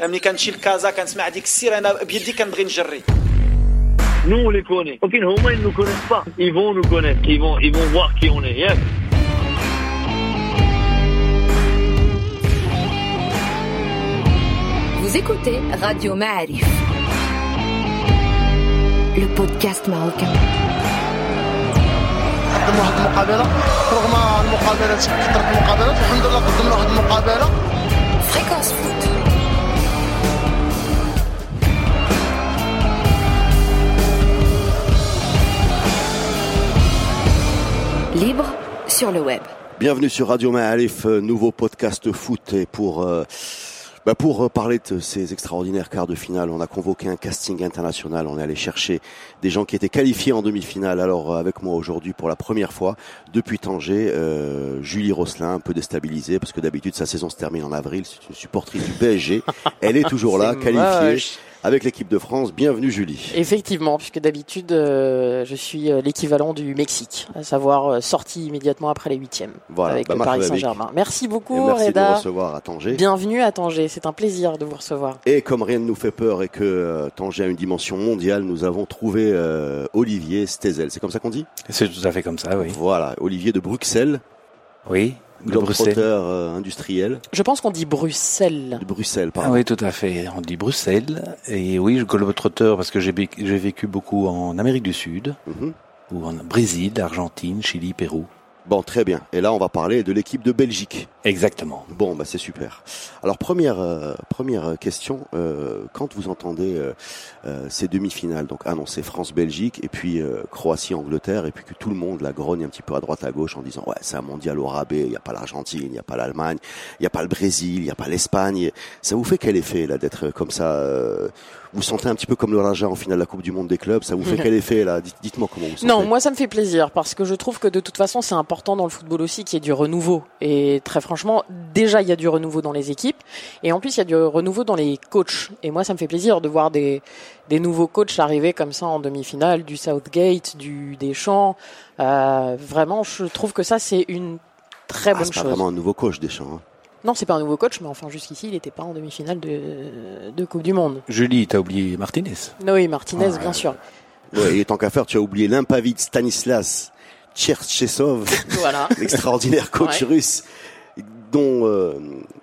ملي كنمشي لكازا كنسمع ديك السير انا بيدي كنبغي نجري Nous, on les connaît. Ok, Homa, ils ne nous connaissent pas. Ils vont nous connaître. Ils vont, ils vont voir qui on est. Yes. Vous écoutez Radio Ma'arif, le podcast marocain. قدموا واحد المقابله رغم المقابلات كثرت المقابلات الحمد لله قدمنا واحد المقابله Fréquence Libre sur le web. Bienvenue sur Radio Ma'alif, euh, nouveau podcast foot et pour euh, bah pour euh, parler de ces extraordinaires quarts de finale, on a convoqué un casting international. On est allé chercher des gens qui étaient qualifiés en demi-finale. Alors euh, avec moi aujourd'hui pour la première fois depuis Tanger, euh, Julie Rosselin, un peu déstabilisée parce que d'habitude sa saison se termine en avril. C'est une supportrice du PSG. Elle est toujours là, qualifiée moche. Avec l'équipe de France. Bienvenue Julie. Effectivement, puisque d'habitude, euh, je suis euh, l'équivalent du Mexique, à savoir euh, sorti immédiatement après les huitièmes Voilà, avec bah, le Paris. Saint-Germain. Merci Et beaucoup, merci de nous recevoir à Tanger. Bienvenue à Tanger, c'est un plaisir de vous recevoir. Et comme rien ne nous fait peur et que euh, Tanger a une dimension mondiale, nous avons trouvé euh, Olivier Stezel. C'est comme ça qu'on dit? C'est tout à fait comme ça, oui. Voilà, Olivier de Bruxelles, Oui, globetrotter euh, industriel. Je pense qu'on dit Bruxelles. De Bruxelles, Ah pardon. oui, tout à fait. On dit Bruxelles. Et oui, je globetrotter parce que j'ai vécu beaucoup en Amérique du Sud, Mhm. ou en Brésil, Argentine, Chili, Pérou. Bon, très bien. Et là, on va parler de l'équipe de Belgique. Exactement. Bon, bah c'est super. Alors première euh, première question, euh, quand vous entendez euh, euh, ces demi-finales, donc annoncées France-Belgique et puis euh, Croatie-Angleterre et puis que tout le monde la grogne un petit peu à droite à gauche en disant ouais c'est un mondial au rabais, il n'y a pas l'Argentine, il n'y a pas l'Allemagne, il n'y a pas le Brésil, il n'y a pas l'Espagne. Ça vous fait quel effet là d'être comme ça euh, Vous sentez un petit peu comme le Raja en finale de la Coupe du Monde des clubs Ça vous fait quel effet là? Dites- Dites-moi comment vous sentez. Non, moi ça me fait plaisir parce que je trouve que de toute façon c'est important dans le football aussi qu'il y ait du renouveau. Et très franchement, déjà il y a du renouveau dans les équipes et en plus il y a du renouveau dans les coachs. Et moi ça me fait plaisir de voir des, des nouveaux coachs arriver comme ça en demi-finale, du Southgate, du Deschamps. Euh, vraiment, je trouve que ça c'est une très Ah, bonne c'est chose. vraiment un nouveau coach Deschamps. Hein. Non, c'est pas un nouveau coach, mais enfin jusqu'ici il n'était pas en demi-finale de, de Coupe du Monde. Julie, t'as oublié Martinez. Oui, Martinez, Ah, bien sûr. Ouais, et tant qu'à faire, tu as oublié l'impavid Stanislas Tcherchesov. Voilà. l'extraordinaire coach Ouais. russe dont euh,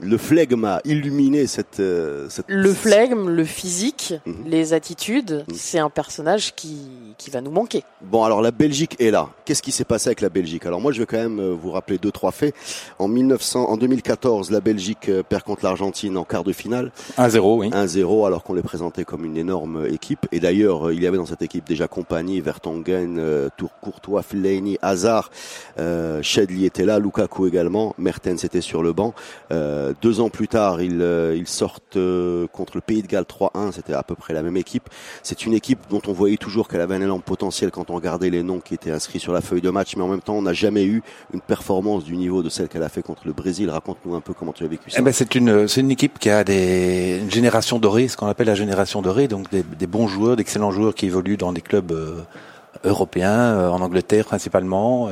le flegme a illuminé cette, euh, cette Le flegme, le physique, Mhm. les attitudes, Mhm. c'est un personnage qui, qui va nous manquer. Bon alors la Belgique est là. Qu'est-ce qui s'est passé avec la Belgique? Alors moi je vais quand même euh, vous rappeler deux trois faits. En 1900 en 2014, la Belgique perd contre l'Argentine en quart de finale 1-0, oui. 1-0 alors qu'on les présentait comme une énorme équipe et d'ailleurs il y avait dans cette équipe déjà Compagnie, Vertonghen, Tour Courtois, Fellaini, Hazard, euh, Shedley était là, Lukaku également, Mertens était sur le banc. Euh, deux ans plus tard, ils, euh, sortent euh, contre le Pays de Galles 3-1, c'était à peu près la même équipe. C'est une équipe dont on voyait toujours qu'elle avait un énorme potentiel quand on regardait les noms qui étaient inscrits sur la feuille de match, mais en même temps on n'a jamais eu une performance du niveau de celle qu'elle a fait contre le Brésil. Raconte-nous un peu comment tu as vécu ça. Eh ben, c'est une, une équipe qui a des, une génération dorée, ce qu'on appelle la génération dorée, donc des, bons joueurs, d'excellents joueurs qui évoluent dans des clubs européens, en Angleterre principalement.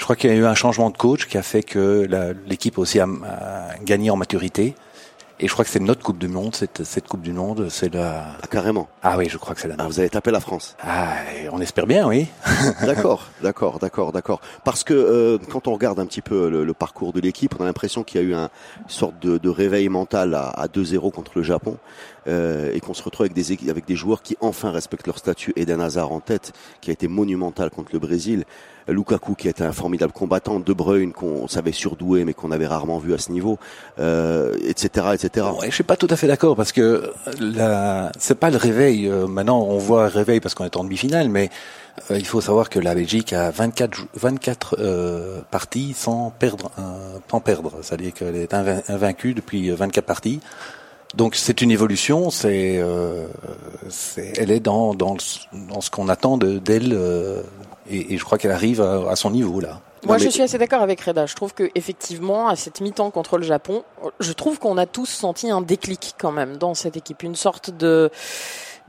Je crois qu'il y a eu un changement de coach qui a fait que l'équipe aussi a, a gagné en maturité. Et je crois que c'est notre Coupe du Monde, cette, cette Coupe du Monde, c'est la... Ah, carrément. Ah oui, je crois que c'est la Ah, vous avez tapé la France. Ah, on espère bien, oui. D'accord, d'accord, d'accord, d'accord. Parce que euh, quand on regarde un petit peu le, le parcours de l'équipe, on a l'impression qu'il y a eu un, une sorte de, de réveil mental à, à 2-0 contre le Japon euh, et qu'on se retrouve avec des, équi- avec des joueurs qui enfin respectent leur statut. Eden Hazard en tête, qui a été monumental contre le Brésil. Lukaku qui était un formidable combattant, De Bruyne qu'on savait surdoué mais qu'on avait rarement vu à ce niveau, euh, etc., etc. Ouais, je suis pas tout à fait d'accord parce que la... c'est pas le réveil. euh, maintenant, on voit un réveil parce qu'on est en demi-finale, mais euh, il faut savoir que la Belgique a 24, jou- 24 euh, parties sans perdre, un- sans perdre. C'est-à-dire qu'elle est inva- invaincue depuis 24 parties. Donc c'est une évolution. C'est, euh, c'est- elle est dans dans, le- dans ce qu'on attend de, d'elle, euh, et, et je crois qu'elle arrive à, à son niveau là. Moi, Non, je mais- suis assez d'accord avec Reda. Je trouve que effectivement, à cette mi-temps contre le Japon, je trouve qu'on a tous senti un déclic quand même dans cette équipe, une sorte de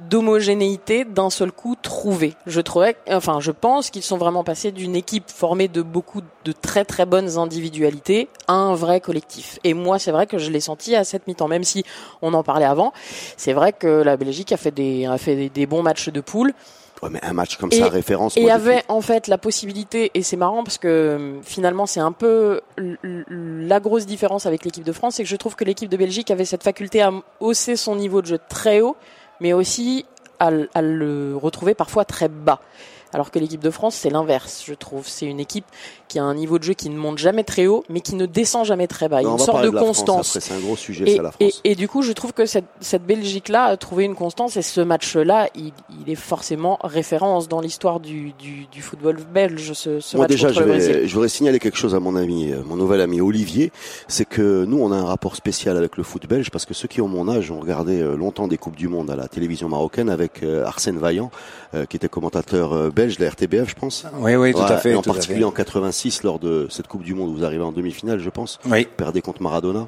d'homogénéité d'un seul coup trouvée. Je trouvais, enfin, je pense qu'ils sont vraiment passés d'une équipe formée de beaucoup de très très bonnes individualités à un vrai collectif. Et moi, c'est vrai que je l'ai senti à cette mi-temps, même si on en parlait avant. C'est vrai que la Belgique a fait des, a fait des, des bons matchs de poule. Ouais, mais un match comme Et- ça, référence. Et il y moi, avait en fait la possibilité, et c'est marrant parce que finalement c'est un peu la grosse différence avec l'équipe de France, c'est que je trouve que l'équipe de Belgique avait cette faculté à hausser son niveau de jeu très haut, mais aussi à, le retrouver parfois très bas. Alors que l'équipe de France, c'est l'inverse, je trouve. C'est une équipe qui a un niveau de jeu qui ne monte jamais très haut, mais qui ne descend jamais très bas. Il y a une sorte de constance. C'est un gros sujet, Et, ça, la et, France. et du coup, je trouve que cette, cette Belgique-là a trouvé une constance et ce match-là, il, il est forcément référence dans l'histoire du, du, du football belge, ce, ce Moi match déjà, contre je, le voudrais signaler quelque chose à mon ami, euh, mon nouvel ami Olivier, c'est que nous, on a un rapport spécial avec le foot belge parce que ceux qui ont mon âge ont regardé euh, longtemps des coupes du monde à la télévision marocaine avec euh, Arsène Vaillant, qui était commentateur belge de la RTBF, je pense. Oui, oui, tout Ouais, à fait. et en particulier fait. en 86 lors de cette coupe du monde où vous arrivez en demi-finale, je pense. Oui, Perdez contre Maradona.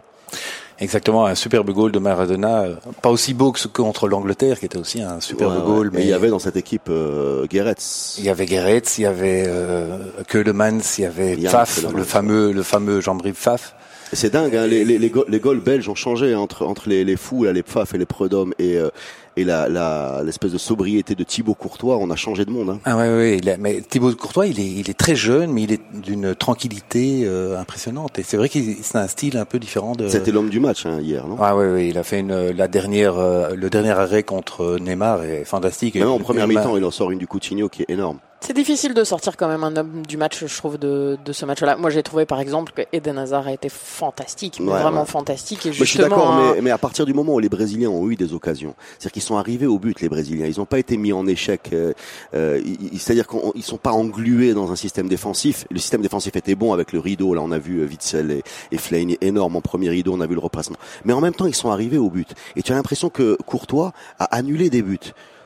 exactement. Un superbe goal de Maradona, pas aussi beau que ce contre l'Angleterre, qui était aussi un superbe Ouais, ouais. goal. Et Mais il y avait dans cette équipe euh, Geretz. il y avait Gerets, il y avait euh, Keulemans, il y avait Pfaff, le fameux, le fameux Jean-Brive Pfaff. C'est dingue, hein, les, les, les, go- les goals belges ont changé entre, entre les, les fous, là, les pfaf et les prud'hommes et, euh, et la, la, l'espèce de sobriété de Thibaut Courtois, on a changé de monde. Hein. Ah ouais, ouais, mais Thibaut Courtois, il est, il est très jeune, mais il est d'une tranquillité euh, impressionnante. Et c'est vrai qu'il c'est un style un peu différent de. C'était l'homme du match hein, hier, non? Ah ouais, ouais, il a fait une, la dernière, euh, le dernier arrêt contre Neymar est fantastique. Même en Et- première mi-temps, il en sort une du Coutinho qui est énorme. C'est difficile de sortir quand même un homme du match, je trouve, de, de ce match-là. Moi, j'ai trouvé par exemple que Eden Hazard a été fantastique, mais Ouais, vraiment ouais. fantastique. Et Moi, je suis d'accord, mais, mais à partir du moment où les Brésiliens ont eu des occasions, c'est-à-dire qu'ils sont arrivés au but, les Brésiliens, ils n'ont pas été mis en échec. euh, euh, c'est-à-dire qu'ils sont pas englués dans un système défensif. Le système défensif était bon avec le rideau. Là, on a vu euh, Witzel et, et énorme en premier rideau. On a vu le repassement. Mais en même temps, ils sont arrivés au but. Et tu as l'impression que Courtois a annulé des buts.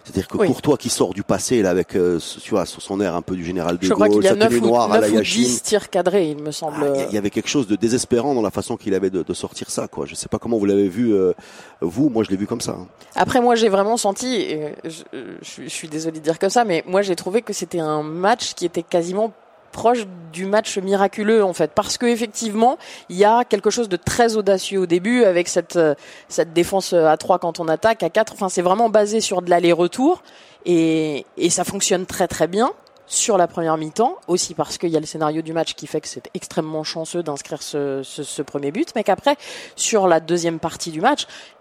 C'est-à-dire que Oui. Courtois qui sort du passé là avec, euh, tu vois, son air un peu du général de Gaulle, sa 9 tenue noire à la 9 ou Yachine. 10 tirs cadrés, il me semble. Ah, Il y avait quelque chose de désespérant dans la façon qu'il avait de, de sortir ça, quoi. Je sais pas comment vous l'avez vu, euh, vous. Moi, je l'ai vu comme ça. hein. Après, moi, j'ai vraiment senti, et je, je, je suis désolée de dire comme ça, mais moi, j'ai trouvé que c'était un match qui était quasiment proche du match miraculeux en fait. Parce que effectivement il y a quelque chose de très audacieux au début avec cette euh, cette défense à 3 quand on attaque à 4 enfin c'est vraiment basé sur de l'aller-retour. Et et ça fonctionne très très bien sur la première mi-temps. Aussi parce qu'il y a le scénario du match qui fait que c'est extrêmement chanceux d'inscrire ce, ce, premier but. Mais qu'après sur la deuxième partie du match euh,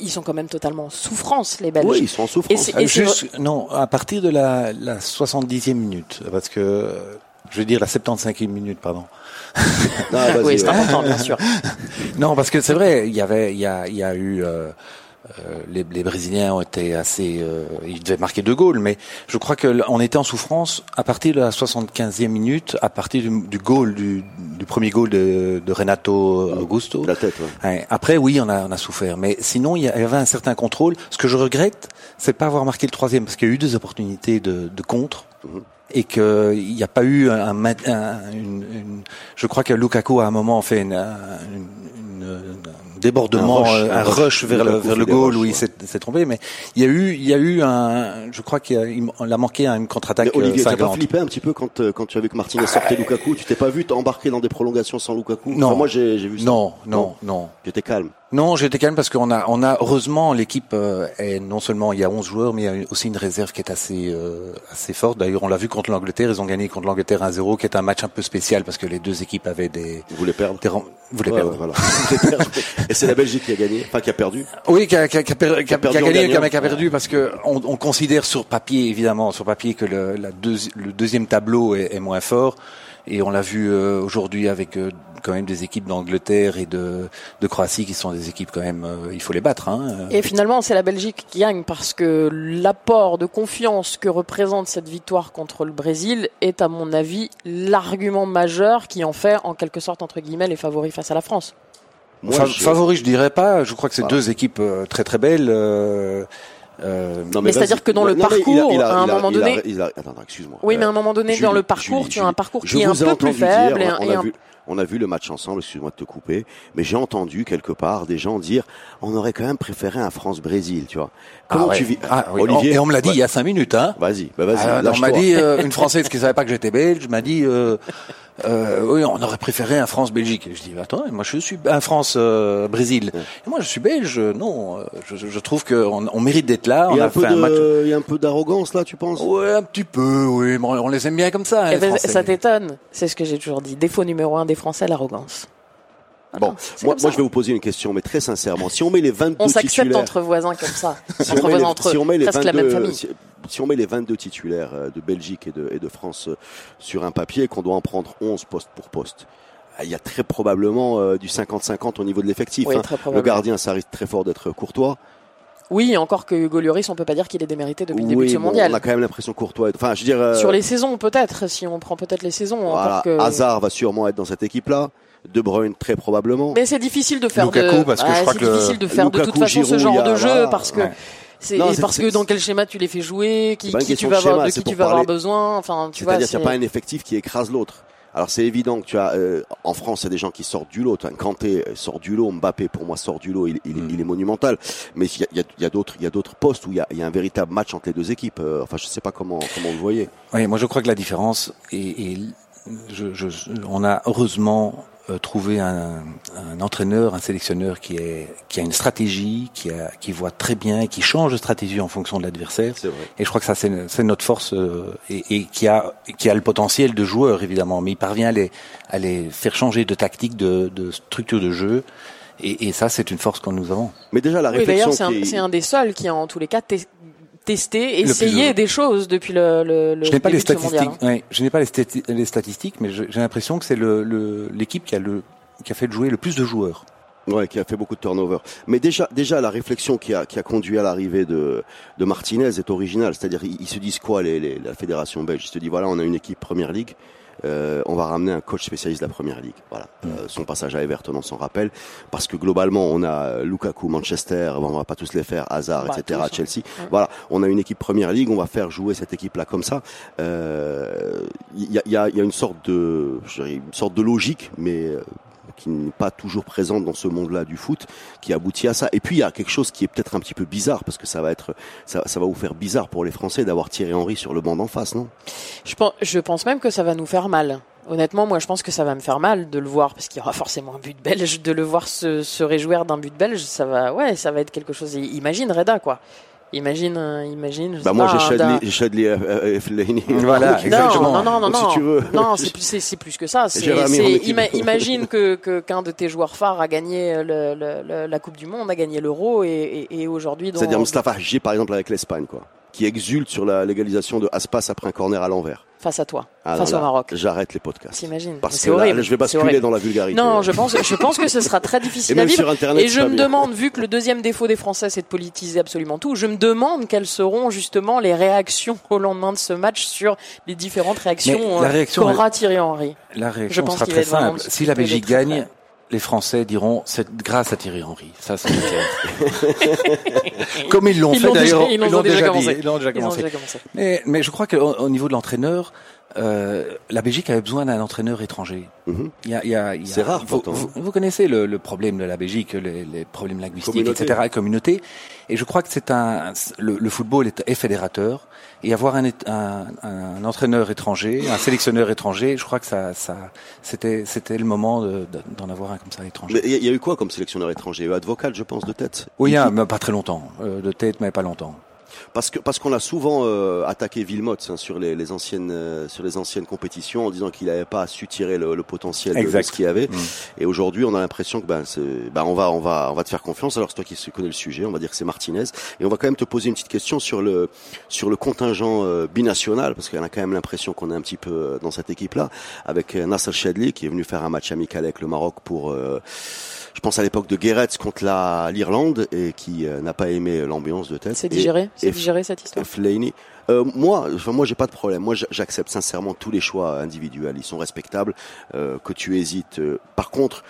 ils sont quand même totalement en souffrance les Belges Oui, ils sont en souffrance. Et Ah, c'est juste, non, à partir de la, la 70e minute, parce que, euh, je veux dire la 75e minute, pardon. Ah, vas-y, oui c'est important bien sûr Non, parce que c'est vrai, il y avait, il y a, il y a eu, euh, euh, les, les Brésiliens ont été assez, euh, ils devaient marquer deux goals, mais je crois que l- on était en souffrance à partir de la 75e minute, à partir du, du goal, du, du premier goal de, de Renato Augusto. La tête, ouais. Après, oui, on a, on a souffert, mais sinon, il y avait un certain contrôle. Ce que je regrette, c'est de pas avoir marqué le troisième, parce qu'il y a eu des opportunités de, de contre. Mhm. Et qu'il n'y a pas eu un, un- une, une- je crois que Lukaku à un moment fait une, un- une- une- un débordement, Un rush, euh, un, un rush, rush. vers le, vers le goal où il ouais. s'est s'est trompé, mais il y a eu, il y a eu un, je crois qu'il a, il a manqué une contre-attaque Olivier, euh, t'as pas flippé un petit peu quand, euh, quand tu as vu que Martinez sortait Lukaku? Tu t'es pas vu t'embarquer dans des prolongations sans Lukaku? Non. Enfin, moi, j'ai vu ça. Non, non, non. J'étais calme. Non, j'étais calme parce qu'on a, on a heureusement l'équipe euh, est non seulement il y a 11 joueurs, mais il y a aussi une réserve qui est assez euh, assez forte. D'ailleurs, on l'a vu contre l'Angleterre, ils ont gagné contre l'Angleterre 1-0, qui est un match un peu spécial parce que les deux équipes avaient des, Vous voulez perdre des vous Ouais, perdre. voilà. Voulez perdre. Et c'est la Belgique qui a gagné, enfin qui a perdu. Oui, qui a, qui a- qui a per- qui a- perdu qui a en gagné, gagnant. qui a, qui a perdu parce que on, on considère sur papier, évidemment, sur papier que le, la deuxi- le deuxième tableau est, est moins fort. Et on l'a vu euh, aujourd'hui avec euh, quand même des équipes d'Angleterre et de, de Croatie qui sont des équipes quand même, euh, il faut les battre. Hein. Et finalement, c'est la Belgique qui gagne parce que l'apport de confiance que représente cette victoire contre le Brésil est, à mon avis, l'argument majeur qui en fait, en quelque sorte, entre guillemets, les favoris face à la France. Moi, Fa- je- Favori, je dirais pas. Je crois que c'est Voilà. deux équipes euh, très très belles. euh, euh, Non, Mais c'est-à-dire que dans le parcours, à un moment donné-. Oui, mais à un moment donné, dans le parcours, Julie, tu as un parcours qui est un peu plus dire, faible et on un, a- on et a un- vu- On a vu le match ensemble, excuse-moi de te couper, mais j'ai entendu quelque part des gens dire on aurait quand même préféré un France-Brésil, tu vois. Comment Ah ouais. tu vis Ah, oui. Olivier Et on me l'a dit Ouais. il y a cinq minutes, hein. Vas-y, bah vas-y. Ah, on m'a dit euh, une française qui savait pas que j'étais belge m'a dit euh, euh, oui on aurait préféré un France Belgique. Je dis attends moi je suis un France euh, Brésil. Et moi je suis belge non euh, je, je trouve qu'on on mérite d'être là. Il On y a a un peu fait un match. de, il y a un peu d'arrogance là, tu penses? Ouais un petit peu oui on on les aime bien comme ça. hein, Eh les ben, ça t'étonne C'est ce que j'ai toujours dit. Défaut numéro un des Français, l'arrogance. Voilà, Bon, moi, je vais vous poser une question, mais très sincèrement, si on met les 22 On s'accepte entre voisins comme ça. si entre met voisins, les, entre si on met les presque la même 22, famille. si, si on met les 22 titulaires euh, de Belgique et de, et de France euh, sur un papier, qu'on doit en prendre 11 poste pour poste, ah, il y a très probablement euh, du 50-50 au niveau de l'effectif. Oui, hein. Le gardien, ça risque très fort d'être Courtois. Oui, encore que Hugo Lloris, on peut pas dire qu'il est démérité depuis le début de ce bon, mondial. on a quand même l'impression Courtois. est- Enfin, je veux dire, euh, Sur les saisons, peut-être, si on prend peut-être les saisons. voilà, que... Hazard va sûrement être dans cette équipe-là. De Bruyne très probablement. Mais c'est difficile de faire Lukaku, de. parce que je Ouais, crois que le- difficile de faire de toute façon ce genre a- de jeu voilà, parce que ouais. c'est parce que dans quel schéma tu les fais jouer, qui, qui tu vas de avoir, de qui tu vas avoir besoin. Enfin, tu vois. C'est-à-dire qu'il n'y a pas un effectif qui écrase l'autre. Alors c'est évident que tu as euh, en France il y a des gens qui sortent du lot. Tu as Kanté euh, sort du lot, Mbappé pour moi sort du lot, il, il, Mm. il est monumental. Mais il y a, y d'autres il y a d'autres postes où il y a, il y a un véritable match entre les deux équipes. Euh, enfin je sais pas comment comment vous le voyez. Oui, moi je crois que la différence est, est- je, je, on a heureusement euh, trouvé un, un entraîneur, un sélectionneur qui est qui a une stratégie, qui a qui voit très bien, qui change de stratégie en fonction de l'adversaire. C'est vrai. Et je crois que ça c'est c'est notre force euh, et, et qui a qui a le potentiel de joueur évidemment, mais il parvient à les à les faire changer de tactique, de, de structure de jeu. Et, et ça c'est une force que nous avons. Mais déjà la Oui, réflexion d'ailleurs, c'est un, qui est- c'est un des seuls qui a en tous les cas testé, essayé de- des choses depuis le, le, le Je n'ai pas les ce mondial, statistiques. ouais, je n'ai pas les, stati- les statistiques, mais j'ai l'impression que c'est le le- l'équipe qui a le qui a fait jouer le plus de joueurs. Ouais, qui a fait beaucoup de turnover. Mais déjà, déjà la réflexion qui a, qui a conduit à l'arrivée de, de Martinez est originale. C'est-à-dire, ils, ils se disent quoi, les, les- la fédération belge? Ils se disent, voilà, on a une équipe Première Ligue, euh, on va ramener un coach spécialiste de la Première Ligue. Voilà. Euh, son passage à Everton, on s'en rappelle. Parce que globalement, on a euh, Lukaku, Manchester, bon, on va pas tous les faire, Hazard, Bah, etc., tous, Chelsea. Voilà, on a une équipe Première Ligue, on va faire jouer cette équipe-là comme ça. Euh, Il y, a, il y, a, il y a une sorte de, je dirais, une sorte de logique, mais euh, qui n'est pas toujours présente dans ce monde-là du foot, qui aboutit à ça. Et puis il y a quelque chose qui est peut-être un petit peu bizarre, parce que ça va être, ça, va vous faire bizarre pour les Français d'avoir Thierry Henry sur le banc d'en face, non? Je pense, je pense même que ça va nous faire mal. Honnêtement, moi, je pense que ça va me faire mal de le voir, parce qu'il y aura forcément un but belge, de le voir se, se réjouir d'un but belge, ça va, ouais, ça va être quelque chose. Imagine Reda, quoi. Imagine, euh, imagine. Bah moi j'ai euh, euh, Fellaini. Voilà, Donc, exactement. Non, non, non, non, Donc, si non. tu veux. Non, c'est plus, c'est, plus que ça. C'est, ima- imagine que, que, qu'un de tes joueurs phares a gagné le, le- le- la Coupe du Monde, a gagné l'Euro, et, et, et aujourd'hui, C'est-à-dire Mustafa Hadji par exemple avec l'Espagne, quoi, qui exulte sur la légalisation de Aspas après un corner à l'envers. face à toi, Ah, face au Maroc. J'arrête les podcasts. T'imagines Parce C'est que horrible. là, je vais basculer dans la vulgarité. Non, je pense, je pense que ce sera très difficile Et à même vivre. sur Internet, Et je me bien. demande, vu que le deuxième défaut des Français, c'est de politiser absolument tout, je me demande quelles seront justement les réactions au lendemain de ce match sur les différentes réactions Mais la euh, réaction, qu'aura Thierry Henry. La Je réaction pense sera qu'il très simple. Si la Belgique gagne, très- les Français diront c'est grâce à Thierry Henry. Ça, c'est clair. Comme ils l'ont fait d'ailleurs. déjà- ils l'ont déjà commencé. Ils l'ont déjà commencé. déjà commencé. Mais, mais je crois qu'au au niveau de l'entraîneur, euh, la Belgique avait besoin d'un entraîneur étranger. Mhm. Il y a, il y a, il y a- C'est rare, Vous, pourtant. vous, vous connaissez le, le problème de la Belgique, les, les problèmes linguistiques, Communauté. etc., communauté. Et je crois que c'est un, le, le football est, est fédérateur. Et avoir un, é- un, un entraîneur étranger, un sélectionneur étranger, je crois que ça, ça, c'était, c'était le moment de- de- d'en avoir un comme ça étranger. Mais il y, a- y a eu quoi comme sélectionneur étranger? Il y a eu Advocat, je pense, de tête? Oui, Il- hein, mais pas très longtemps, euh, de tête, mais pas longtemps. Parce que parce qu'on a souvent euh, attaqué Villemot hein, sur les, les anciennes euh, sur les anciennes compétitions en disant qu'il n'avait pas su tirer le, le potentiel de- ce qu'il avait. Mm. Et aujourd'hui, on a l'impression que ben, ben on va on va on va te faire confiance. Alors c'est toi qui connais le sujet, on va dire que c'est Martinez. Et on va quand même te poser une petite question sur le sur le contingent euh, binational parce qu'on a quand même l'impression qu'on est un petit peu euh, dans cette équipe là avec euh, Nasser Chadli qui est venu faire un match amical avec le Maroc pour euh, je pense à l'époque de Guéretz contre la l'Irlande et qui euh, n'a pas aimé l'ambiance de tête. C'est digéré, c'est digéré cette histoire. Fellaini. Euh, moi, enfin moi j'ai pas de problème. Moi j'a- j'accepte sincèrement tous les choix individuels. Ils sont respectables. Euh, que tu hésites. euh. Par contre,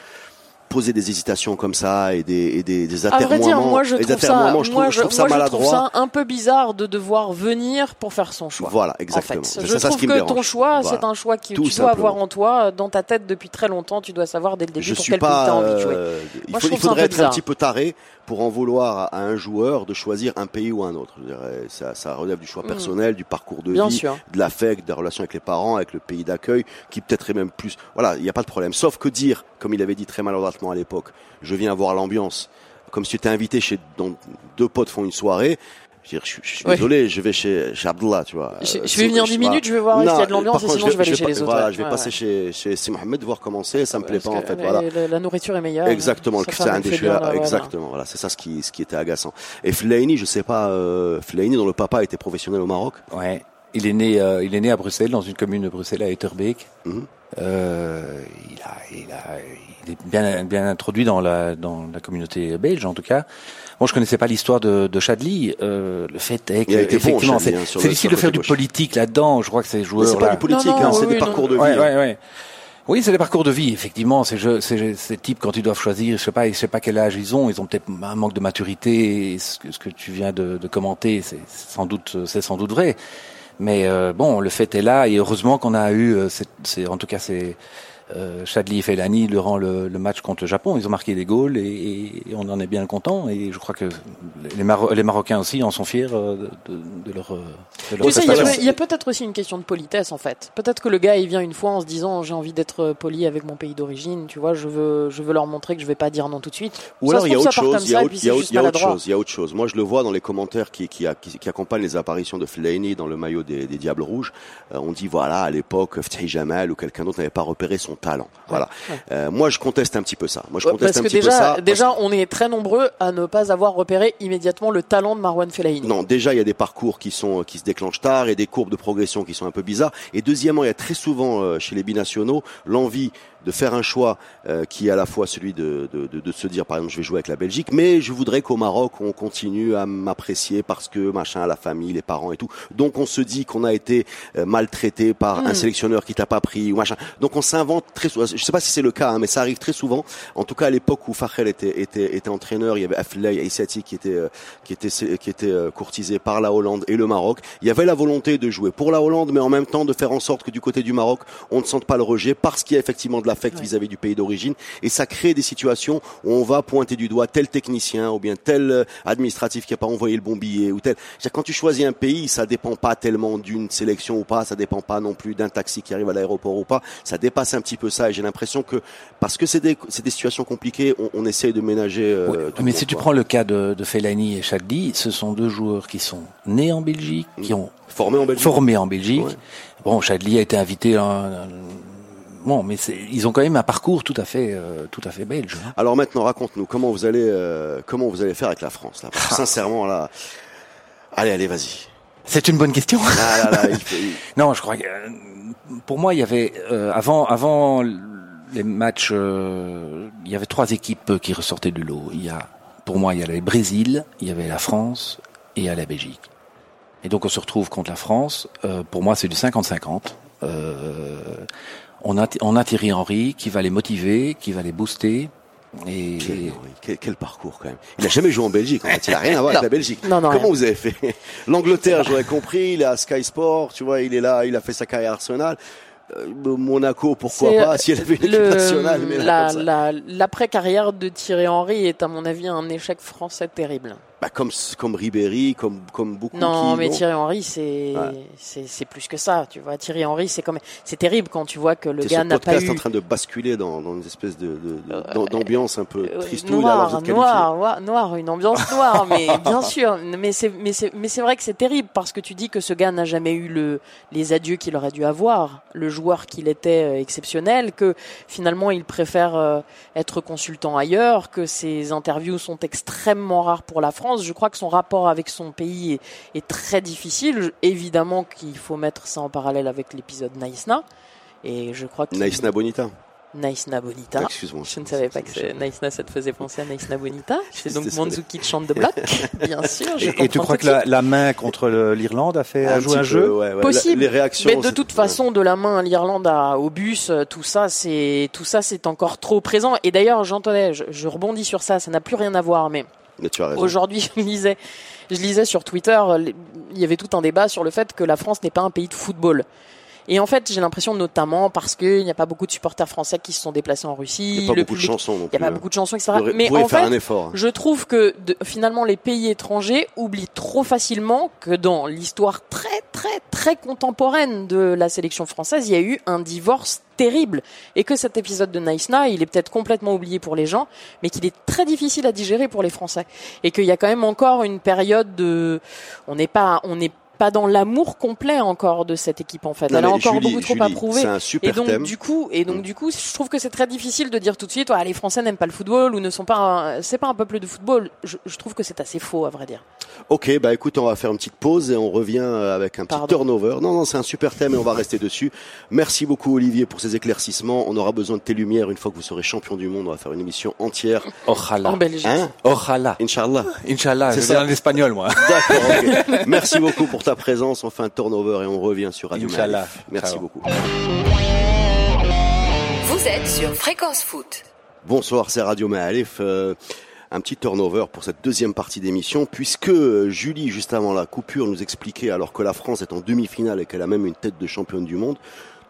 poser des hésitations comme ça et des, et des, des atermoiements. dire, moi je trouve ça, je trouve, moi, je trouve ça moi, je maladroit. trouve ça un peu bizarre de devoir venir pour faire son choix. Voilà, En exactement. fait, je ça, trouve que ton choix, Voilà. c'est un choix que Tout tu dois avoir en toi, dans ta tête depuis très longtemps. Tu dois savoir dès le début je pour suis quel pays pas. tu as envie de jouer. euh, il, Moi, faut- il un faudrait peu être un petit peu taré pour en vouloir à un joueur de choisir un pays ou un autre. Je dirais, ça, ça relève du choix Mm. personnel, du parcours de Bien vie, sûr. de l'affect, des relations avec les parents, avec le pays d'accueil, qui peut-être est même plus. Voilà, il n'y a pas de problème. Sauf que dire, comme il avait dit très maladroitement à l'époque, je viens voir l'ambiance, comme si tu étais invité chez dont deux potes font une soirée. Je, veux dire, je, je suis Ouais. désolé, je vais chez, chez Abdullah, tu vois. Je- Euh, je c'est- vais venir 10 voilà. minutes, je vais voir s'il y a de l'ambiance et sinon je vais aller vais chez les autres. Voilà, ouais. je vais Ouais, passer ouais. chez, chez Si Mohamed voir commencer, ça me plaît pas en fait. la- Voilà. la, la nourriture est meilleure. Exactement, le c'est là, voilà. exactement, voilà, c'est ça ce qui, ce qui était agaçant. Et Fellaini, je sais pas, euh, Fellaini dont le papa était professionnel au Maroc. Ouais. Il est né, euh, il est né à Bruxelles, dans une commune de Bruxelles, à Etterbeek. Mhm. Euh, il a, il a, il est bien, bien introduit dans la, dans la communauté belge, en tout cas. Moi, je connaissais pas l'histoire de, de Chadli. Euh, le fait est que, bon, effectivement, Chadli, c'est hein, difficile de faire du gauche. politique là-dedans. Je crois que ces joueurs c'est pas du politique, Non, non, hein, c'est oui, des parcours de vie. Ouais, hein. ouais, ouais. Oui, c'est des parcours de vie, effectivement. Ces jeux, ces, ces types, quand ils doivent choisir, je sais pas, je sais pas quel âge ils ont, ils ont peut-être un manque de maturité. Ce, que, ce que tu viens de, de commenter, c'est c'est sans doute, c'est sans doute vrai. Mais euh, bon, le fait est là, et heureusement qu'on a eu, euh, c'est, c'est- en tout cas, c'est euh, Chadli et Fellaini durant le, le match contre le Japon. Ils ont marqué des goals et, on en est bien content. Et je crois que les, Maro- les Marocains aussi en sont fiers euh, de, leur, euh, de leur Tu sais, il y a peut-être aussi une question de politesse en fait. Peut-être que le gars il vient une fois en se disant j'ai envie d'être poli avec mon pays d'origine, tu vois, je veux, je veux leur montrer que je vais pas dire non tout de suite. Ou Ça alors il y a autre chose, il y a autre- y a y a chose, il y a autre chose. Moi je le vois dans les commentaires qui, qui, qui, qui accompagnent les apparitions de Fellaini dans le maillot des, des Diables Rouges. Euh, on dit voilà à l'époque Ftih Jamal ou quelqu'un d'autre n'avait pas repéré son talent. Voilà. ouais. Euh, moi je conteste un petit peu ça. Moi je conteste Parce un que petit peu déjà, ça. parce déjà, on est très nombreux à ne pas avoir repéré immédiatement le talent de Marwan Fellaini. Non, déjà il y a des parcours qui sont qui se déclenchent tard et des courbes de progression qui sont un peu bizarres. Et deuxièmement, il y a très souvent euh, chez les binationaux l'envie de faire un choix euh, qui est à la fois celui de, de, de, de se dire par exemple je vais jouer avec la Belgique, mais je voudrais qu'au Maroc on continue à m'apprécier parce que machin la famille, les parents et tout. Donc on se dit qu'on a été euh, maltraité par un Mm. sélectionneur qui t'a pas pris ou machin. Donc on s'invente très souvent. Je sais pas si c'est le cas, hein, mais ça arrive très souvent. En tout cas à l'époque où Fachel était, était, était entraîneur, il y avait Aflay Aissati qui était euh, qui était qui était euh, courtisé par la Hollande et le Maroc. Il y avait la volonté de jouer pour la Hollande, mais en même temps de faire en sorte que du côté du Maroc, on ne sente pas le rejet parce qu'il y a effectivement de l'affect Ouais. vis-à-vis du pays d'origine et ça crée des situations où on va pointer du doigt tel technicien ou bien tel euh, administratif qui a pas envoyé le bon billet ou tel. C'est-à-dire, Quand tu choisis un pays, ça dépend pas tellement d'une sélection ou pas, ça dépend pas non plus d'un taxi qui arrive à l'aéroport ou pas. Ça dépasse un petit peu ça et j'ai l'impression que parce que c'est des, c'est des situations compliquées, on, on essaye de ménager. euh, tout mais monde, si tu prends le cas de, de Fellaini et Chadli, ce sont deux joueurs qui sont nés en Belgique, qui ont formé en Belgique. formé en Belgique. Ouais. Bon, Chadli a été invité. en- Bon, mais ils ont quand même un parcours tout à fait, euh, tout à fait belge. hein. Alors maintenant, raconte-nous comment vous allez, euh, comment vous allez faire avec la France là? Ah. sincèrement là, allez, allez, vas-y. C'est une bonne question. Ah là là, il faut- il- Non, je crois que euh, pour moi, il y avait euh, avant, avant les matchs, euh, il y avait trois équipes qui ressortaient du lot. Il y a, pour moi, il y avait le Brésil, il y avait la France et il y a la Belgique. Et donc on se retrouve contre la France. Euh, pour moi, c'est du 50-50. Euh, on a, on a Thierry Henry qui va les motiver, qui va les booster. Et, Quel, quel- quel parcours quand même. Il a jamais joué en Belgique en fait. Il a rien à voir avec la Belgique. Non, non, Comment rien. vous avez fait? L'Angleterre, j'aurais compris. Il est à Sky Sport, tu vois, il est là, il a fait sa carrière à Arsenal. Euh, Monaco, pourquoi pas Si elle avait une le- nationale, mais la, la- l'après-carrière de Thierry Henry est à mon avis un échec français terrible. Bah, comme comme Ribéry, comme comme beaucoup. Non, qui, mais Thierry Henry, c'est Ouais. c'est plus que ça, tu vois. Thierry Henry, c'est comme c'est terrible quand tu vois que le gars n'a pas podcast eu en train de basculer dans, dans une espèce de, Euh, d'am- d'ambiance un peu tristouille. noir, noir, noir, noir, une ambiance noire, mais bien sûr. Mais c'est, mais c'est, mais c'est vrai que c'est terrible parce que tu dis que ce gars n'a jamais eu le, les adieux qu'il aurait dû avoir, le joueur qu'il était euh, exceptionnel, que finalement il préfère euh, être consultant ailleurs, que ses interviews sont extrêmement rares pour la France. Je crois que son rapport avec son pays est, est très difficile. Évidemment qu'il faut mettre ça en parallèle avec l'épisode Naïsna. Et je crois que Naïsna Bonita. Naïsna Bonita. Excuse-moi. Je ne savais pas que Naïsna, ça te faisait penser à Naïsna Bonita. C'est donc. Manzuki de chante de bloc, bien sûr. je Et, et tu crois que la, main contre l'Irlande a fait un peu, jeu ouais, ouais. Possible. Les réactions. Mais de toute façon, de la main à l'Irlande au bus, euh, tout ça, c'est tout ça, c'est encore trop présent. Et d'ailleurs, j'entendais, je, je rebondis sur ça, ça n'a plus rien à voir, mais Aujourd'hui, je lisais, je lisais sur Twitter, il y avait tout un débat sur le fait que la France n'est pas un pays de football. Et en fait, j'ai l'impression notamment parce qu'il n'y a pas beaucoup de supporters français qui se sont déplacés en Russie. Il n'y a pas beaucoup de chansons Il n'y a pas hein. beaucoup de chansons, etc. Vous Mais en faire fait, un effort. je trouve que de- finalement les pays étrangers oublient trop facilement que dans l'histoire très très très contemporaine de la sélection française, il y a eu un divorce terrible et que cet épisode de Nice Na, il est peut-être complètement oublié pour les gens, mais qu'il est très difficile à digérer pour les Français et qu'il y a quand même encore une période de, on n'est pas, on n'est pas dans l'amour complet encore de cette équipe en fait. Non, Elle a encore Julie, beaucoup trop Julie, à prouver. Et donc thème. du coup, et donc Mm. du coup, je trouve que c'est très difficile de dire tout de suite, les Français n'aiment pas le football ou ne sont pas, un- c'est pas un peuple de football. Je, je trouve que c'est assez faux à vrai dire. Ok, bah écoute, on va faire une petite pause et on revient euh, avec un petit Pardon. turnover. Non, non, c'est un super thème et on va rester dessus. Merci beaucoup Olivier pour ces éclaircissements. On aura besoin de tes lumières une fois que vous serez champion du monde. On va faire une émission entière. Ojalá. En Belgique. Hein? Ojalá. Inch'Allah. Inch'Allah. C'est C'est ça. en espagnol, moi. D'accord, ok. Merci beaucoup pour ta présence. On fait un turnover et on revient sur Radio. Malif. Merci Ciao. beaucoup. Vous êtes sur Fréquence Foot. Bonsoir, c'est Radio Maalif. Euh, un petit turnover pour cette deuxième partie d'émission, puisque Julie, juste avant la coupure, nous expliquait, alors que la France est en demi-finale et qu'elle a même une tête de championne du monde,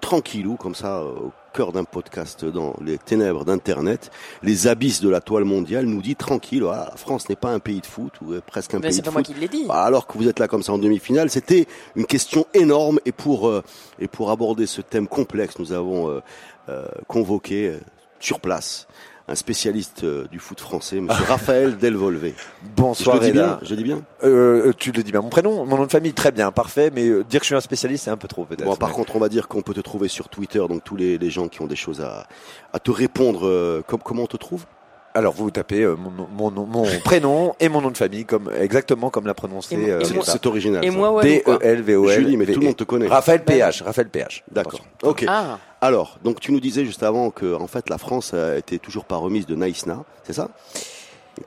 tranquillou, comme ça, euh, au cœur d'un podcast dans les ténèbres d'Internet, les abysses de la toile mondiale, nous dit tranquille, voilà, la France n'est pas un pays de foot, ou est presque un Mais pays c'est de pas moi qui l'ai dit. Alors que vous êtes là comme ça en demi-finale, c'était une question énorme. Et pour euh, et pour aborder ce thème complexe, nous avons euh, euh, convoqué sur place un spécialiste euh, du foot français, Monsieur Raphaël Delvolvé. Je Bonsoir le dis bien, je dis bien. Euh, tu le dis bien. Mon prénom, mon nom de famille, très bien, parfait. Mais euh, dire que je suis un spécialiste, c'est un peu trop peut-être. Bon, par Mais- contre, on va dire qu'on peut te trouver sur Twitter, donc tous les, les gens qui ont des choses à, à te répondre, euh, comme, comment on te trouve? Alors vous tapez euh, mon, nom- mon, nom- mon prénom et mon nom de famille, comme exactement comme l'a prononcé. Et euh, et C'est original. Et ça. moi, ouais, D E L V O L. Julie, mais tout le monde te connaît. Raphaël PH. Raphaël PH. D'accord. Ok. Ah, Alors, donc tu nous disais juste avant que en fait la France euh, était toujours pas remise de Naïsna, c'est ça?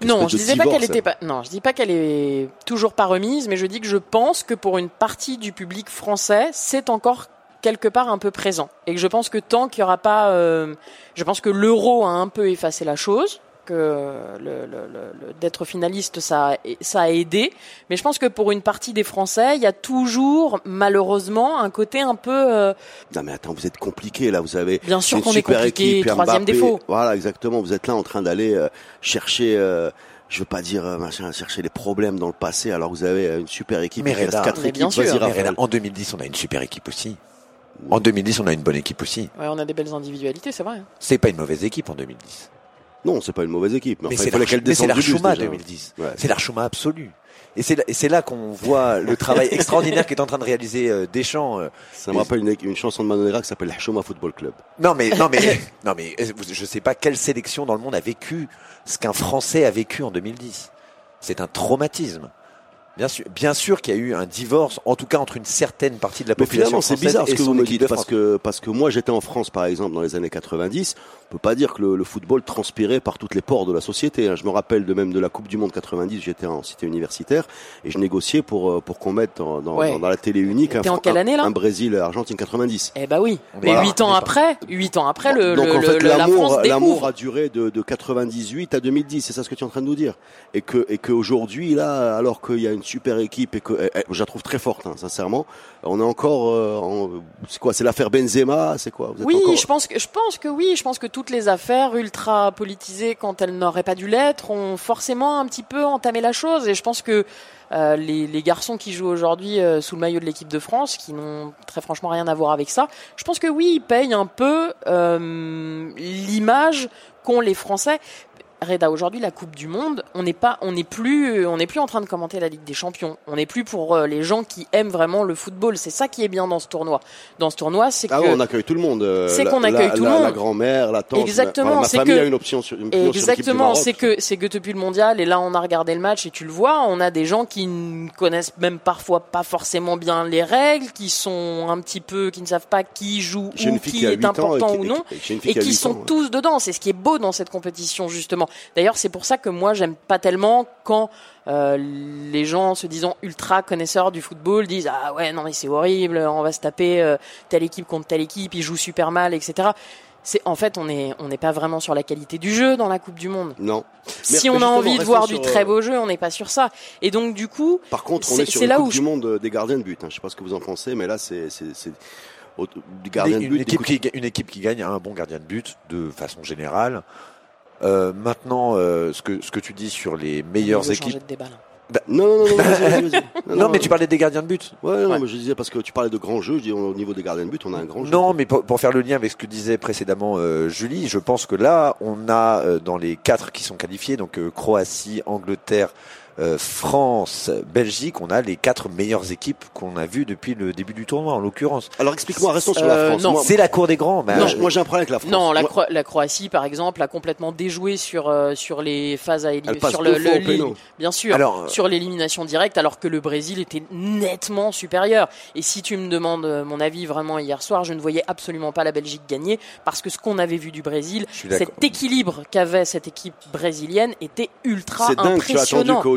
Non, je disais pas qu'elle était pas. Non, je dis pas qu'elle est toujours pas remise, mais je dis que je pense que pour une partie du public français, c'est encore quelque part un peu présent, et que je pense que tant qu'il y aura pas, euh, je pense que l'euro a un peu effacé la chose, que le, le- le- le- d'être finaliste ça a, ça a aidé, mais je pense que pour une partie des Français, il y a toujours malheureusement un côté un peu. euh, Non mais attends, vous êtes compliqué là, vous avez bien sûr une qu'on est super compliqué, équipe, troisième Mbappé. défaut. Voilà, exactement. Vous êtes là en train d'aller euh, chercher, euh, je veux pas dire euh, machin, chercher les problèmes dans le passé. Alors vous avez une super équipe. Mais il reste Reda, quatre mais équipes. en 2010, on a une super équipe aussi. En 2010, on a une bonne équipe aussi. Ouais, on a des belles individualités, c'est vrai. C'est pas une mauvaise équipe en 2010. Non, c'est pas une mauvaise équipe. Mais, Mais enfin, c'est l'Archuma déjà. 2010. Ouais. C'est l'Archuma absolu. Et c'est là, qu'on voit le travail extraordinaire qu'est en train de réaliser euh, Deschamps. euh. Ça me rappelle une, une chanson de Manonera qui s'appelle Hachoma Football Club. Non mais non mais non mais euh, je sais pas quelle sélection dans le monde a vécu ce qu'un Français a vécu en 2010. C'est un traumatisme. Bien sûr, bien sûr qu'il y a eu un divorce, en tout cas entre une certaine partie de la Mais population finalement, c'est française bizarre ce et que son vous me dites parce que parce que moi j'étais en France par exemple dans les années 90. On peut pas dire que le, le football transpirait par toutes les pores de la société. hein. Je me rappelle de même de la Coupe du Monde 90. J'étais en cité universitaire et je négociais pour euh, pour qu'on mette dans, dans, Ouais. dans- dans la télé unique un, T'es en quelle un- année, là un Brésil Argentine 90. Eh bah oui. Mais huit on ans est pas- après, huit ans après, le, Donc le- en fait le- la l'amour France l'amour découvre. a duré de, de 98 à 2010. C'est ça ce que tu es en train de nous dire. Et que et qu'aujourd'hui là alors qu'il y a une super équipe et que eh, eh, je la trouve très forte hein, sincèrement. On est encore euh, en- c'est quoi c'est l'affaire Benzema c'est quoi Vous êtes Oui, encore- je pense que je pense que oui, je pense que toutes les affaires ultra politisées quand elles n'auraient pas dû l'être ont forcément un petit peu entamé la chose et je pense que euh, les, les garçons qui jouent aujourd'hui euh, sous le maillot de l'équipe de France, qui n'ont très franchement rien à voir avec ça, je pense que oui, ils payent un peu l'image qu'ont les Français. Reda, aujourd'hui, la Coupe du Monde, on n'est pas, on n'est plus, on n'est plus en train de commenter la Ligue des Champions. On n'est plus pour euh, les gens qui aiment vraiment le football. C'est ça qui est bien dans ce tournoi. Dans ce tournoi, c'est Ah que on accueille tout le monde. euh, C'est qu'on accueille la- tout le monde. La grand-mère, la tante. Exactement, c'est famille que- a une option sur une Exactement, c'est que c'est que depuis le mondial et là on a regardé le match et tu le vois, on a des gens qui ne connaissent même parfois pas forcément bien les règles, qui sont un petit peu, qui ne savent pas qui joue ou qui est 8 ans important ou non, et- qui a qui 8 sont ans, ouais. tous dedans. C'est ce qui est beau dans cette compétition justement. D'ailleurs, c'est pour ça que moi j'aime pas tellement quand euh, les gens se disant ultra connaisseurs du football disent ah ouais non mais c'est horrible, on va se taper euh, telle équipe contre telle équipe, ils jouent super mal, etc. C'est en fait on est on n'est pas vraiment sur la qualité du jeu dans la Coupe du Monde. Non. Si Mais on a envie de voir sur, du très euh, beau jeu, on n'est pas sur ça. Et donc du coup, Par contre, on C'est- est sur là Coupe où du je- monde des gardiens de but. hein. Je sais pas ce que vous en pensez, mais là, c'est de une, but. équipe qui, ga- une équipe qui gagne a un bon gardien de but de façon générale. Euh, maintenant, euh, ce que ce que tu dis sur les meilleures équipes. changer de débat, là. Non, non, non, non, vas-y, vas-y, vas-y. Non, mais tu parlais des gardiens de but. Ouais, non, Ouais. mais je disais parce que tu parlais de grands jeux. Je dis au niveau des gardiens de but, on a un grand jeu. Non, mais pour, pour faire le lien avec ce que disait précédemment euh, Julie, je pense que là, on a euh, dans les quatre qui sont qualifiés, donc euh, Croatie, Angleterre, euh, France, Belgique, on a les quatre meilleures équipes qu'on a vues depuis le début du tournoi, en l'occurrence. Alors explique-moi, restons sur la Euh, France. non. C'est la cour des grands. bah, moi, je- moi, j'ai un problème avec la France. Non, la, Moi- Cro- la Croatie, par exemple, a complètement déjoué sur euh, sur les phases à éliminer, sur le, le- péno. bien sûr, Alors, euh, sur l'élimination directe, alors que le Brésil était nettement supérieur. Et si tu me demandes euh, mon avis vraiment hier soir, je ne voyais absolument pas la Belgique gagner parce que ce qu'on avait vu du Brésil, cet équilibre qu'avait cette équipe brésilienne était ultra C'est dingue, tu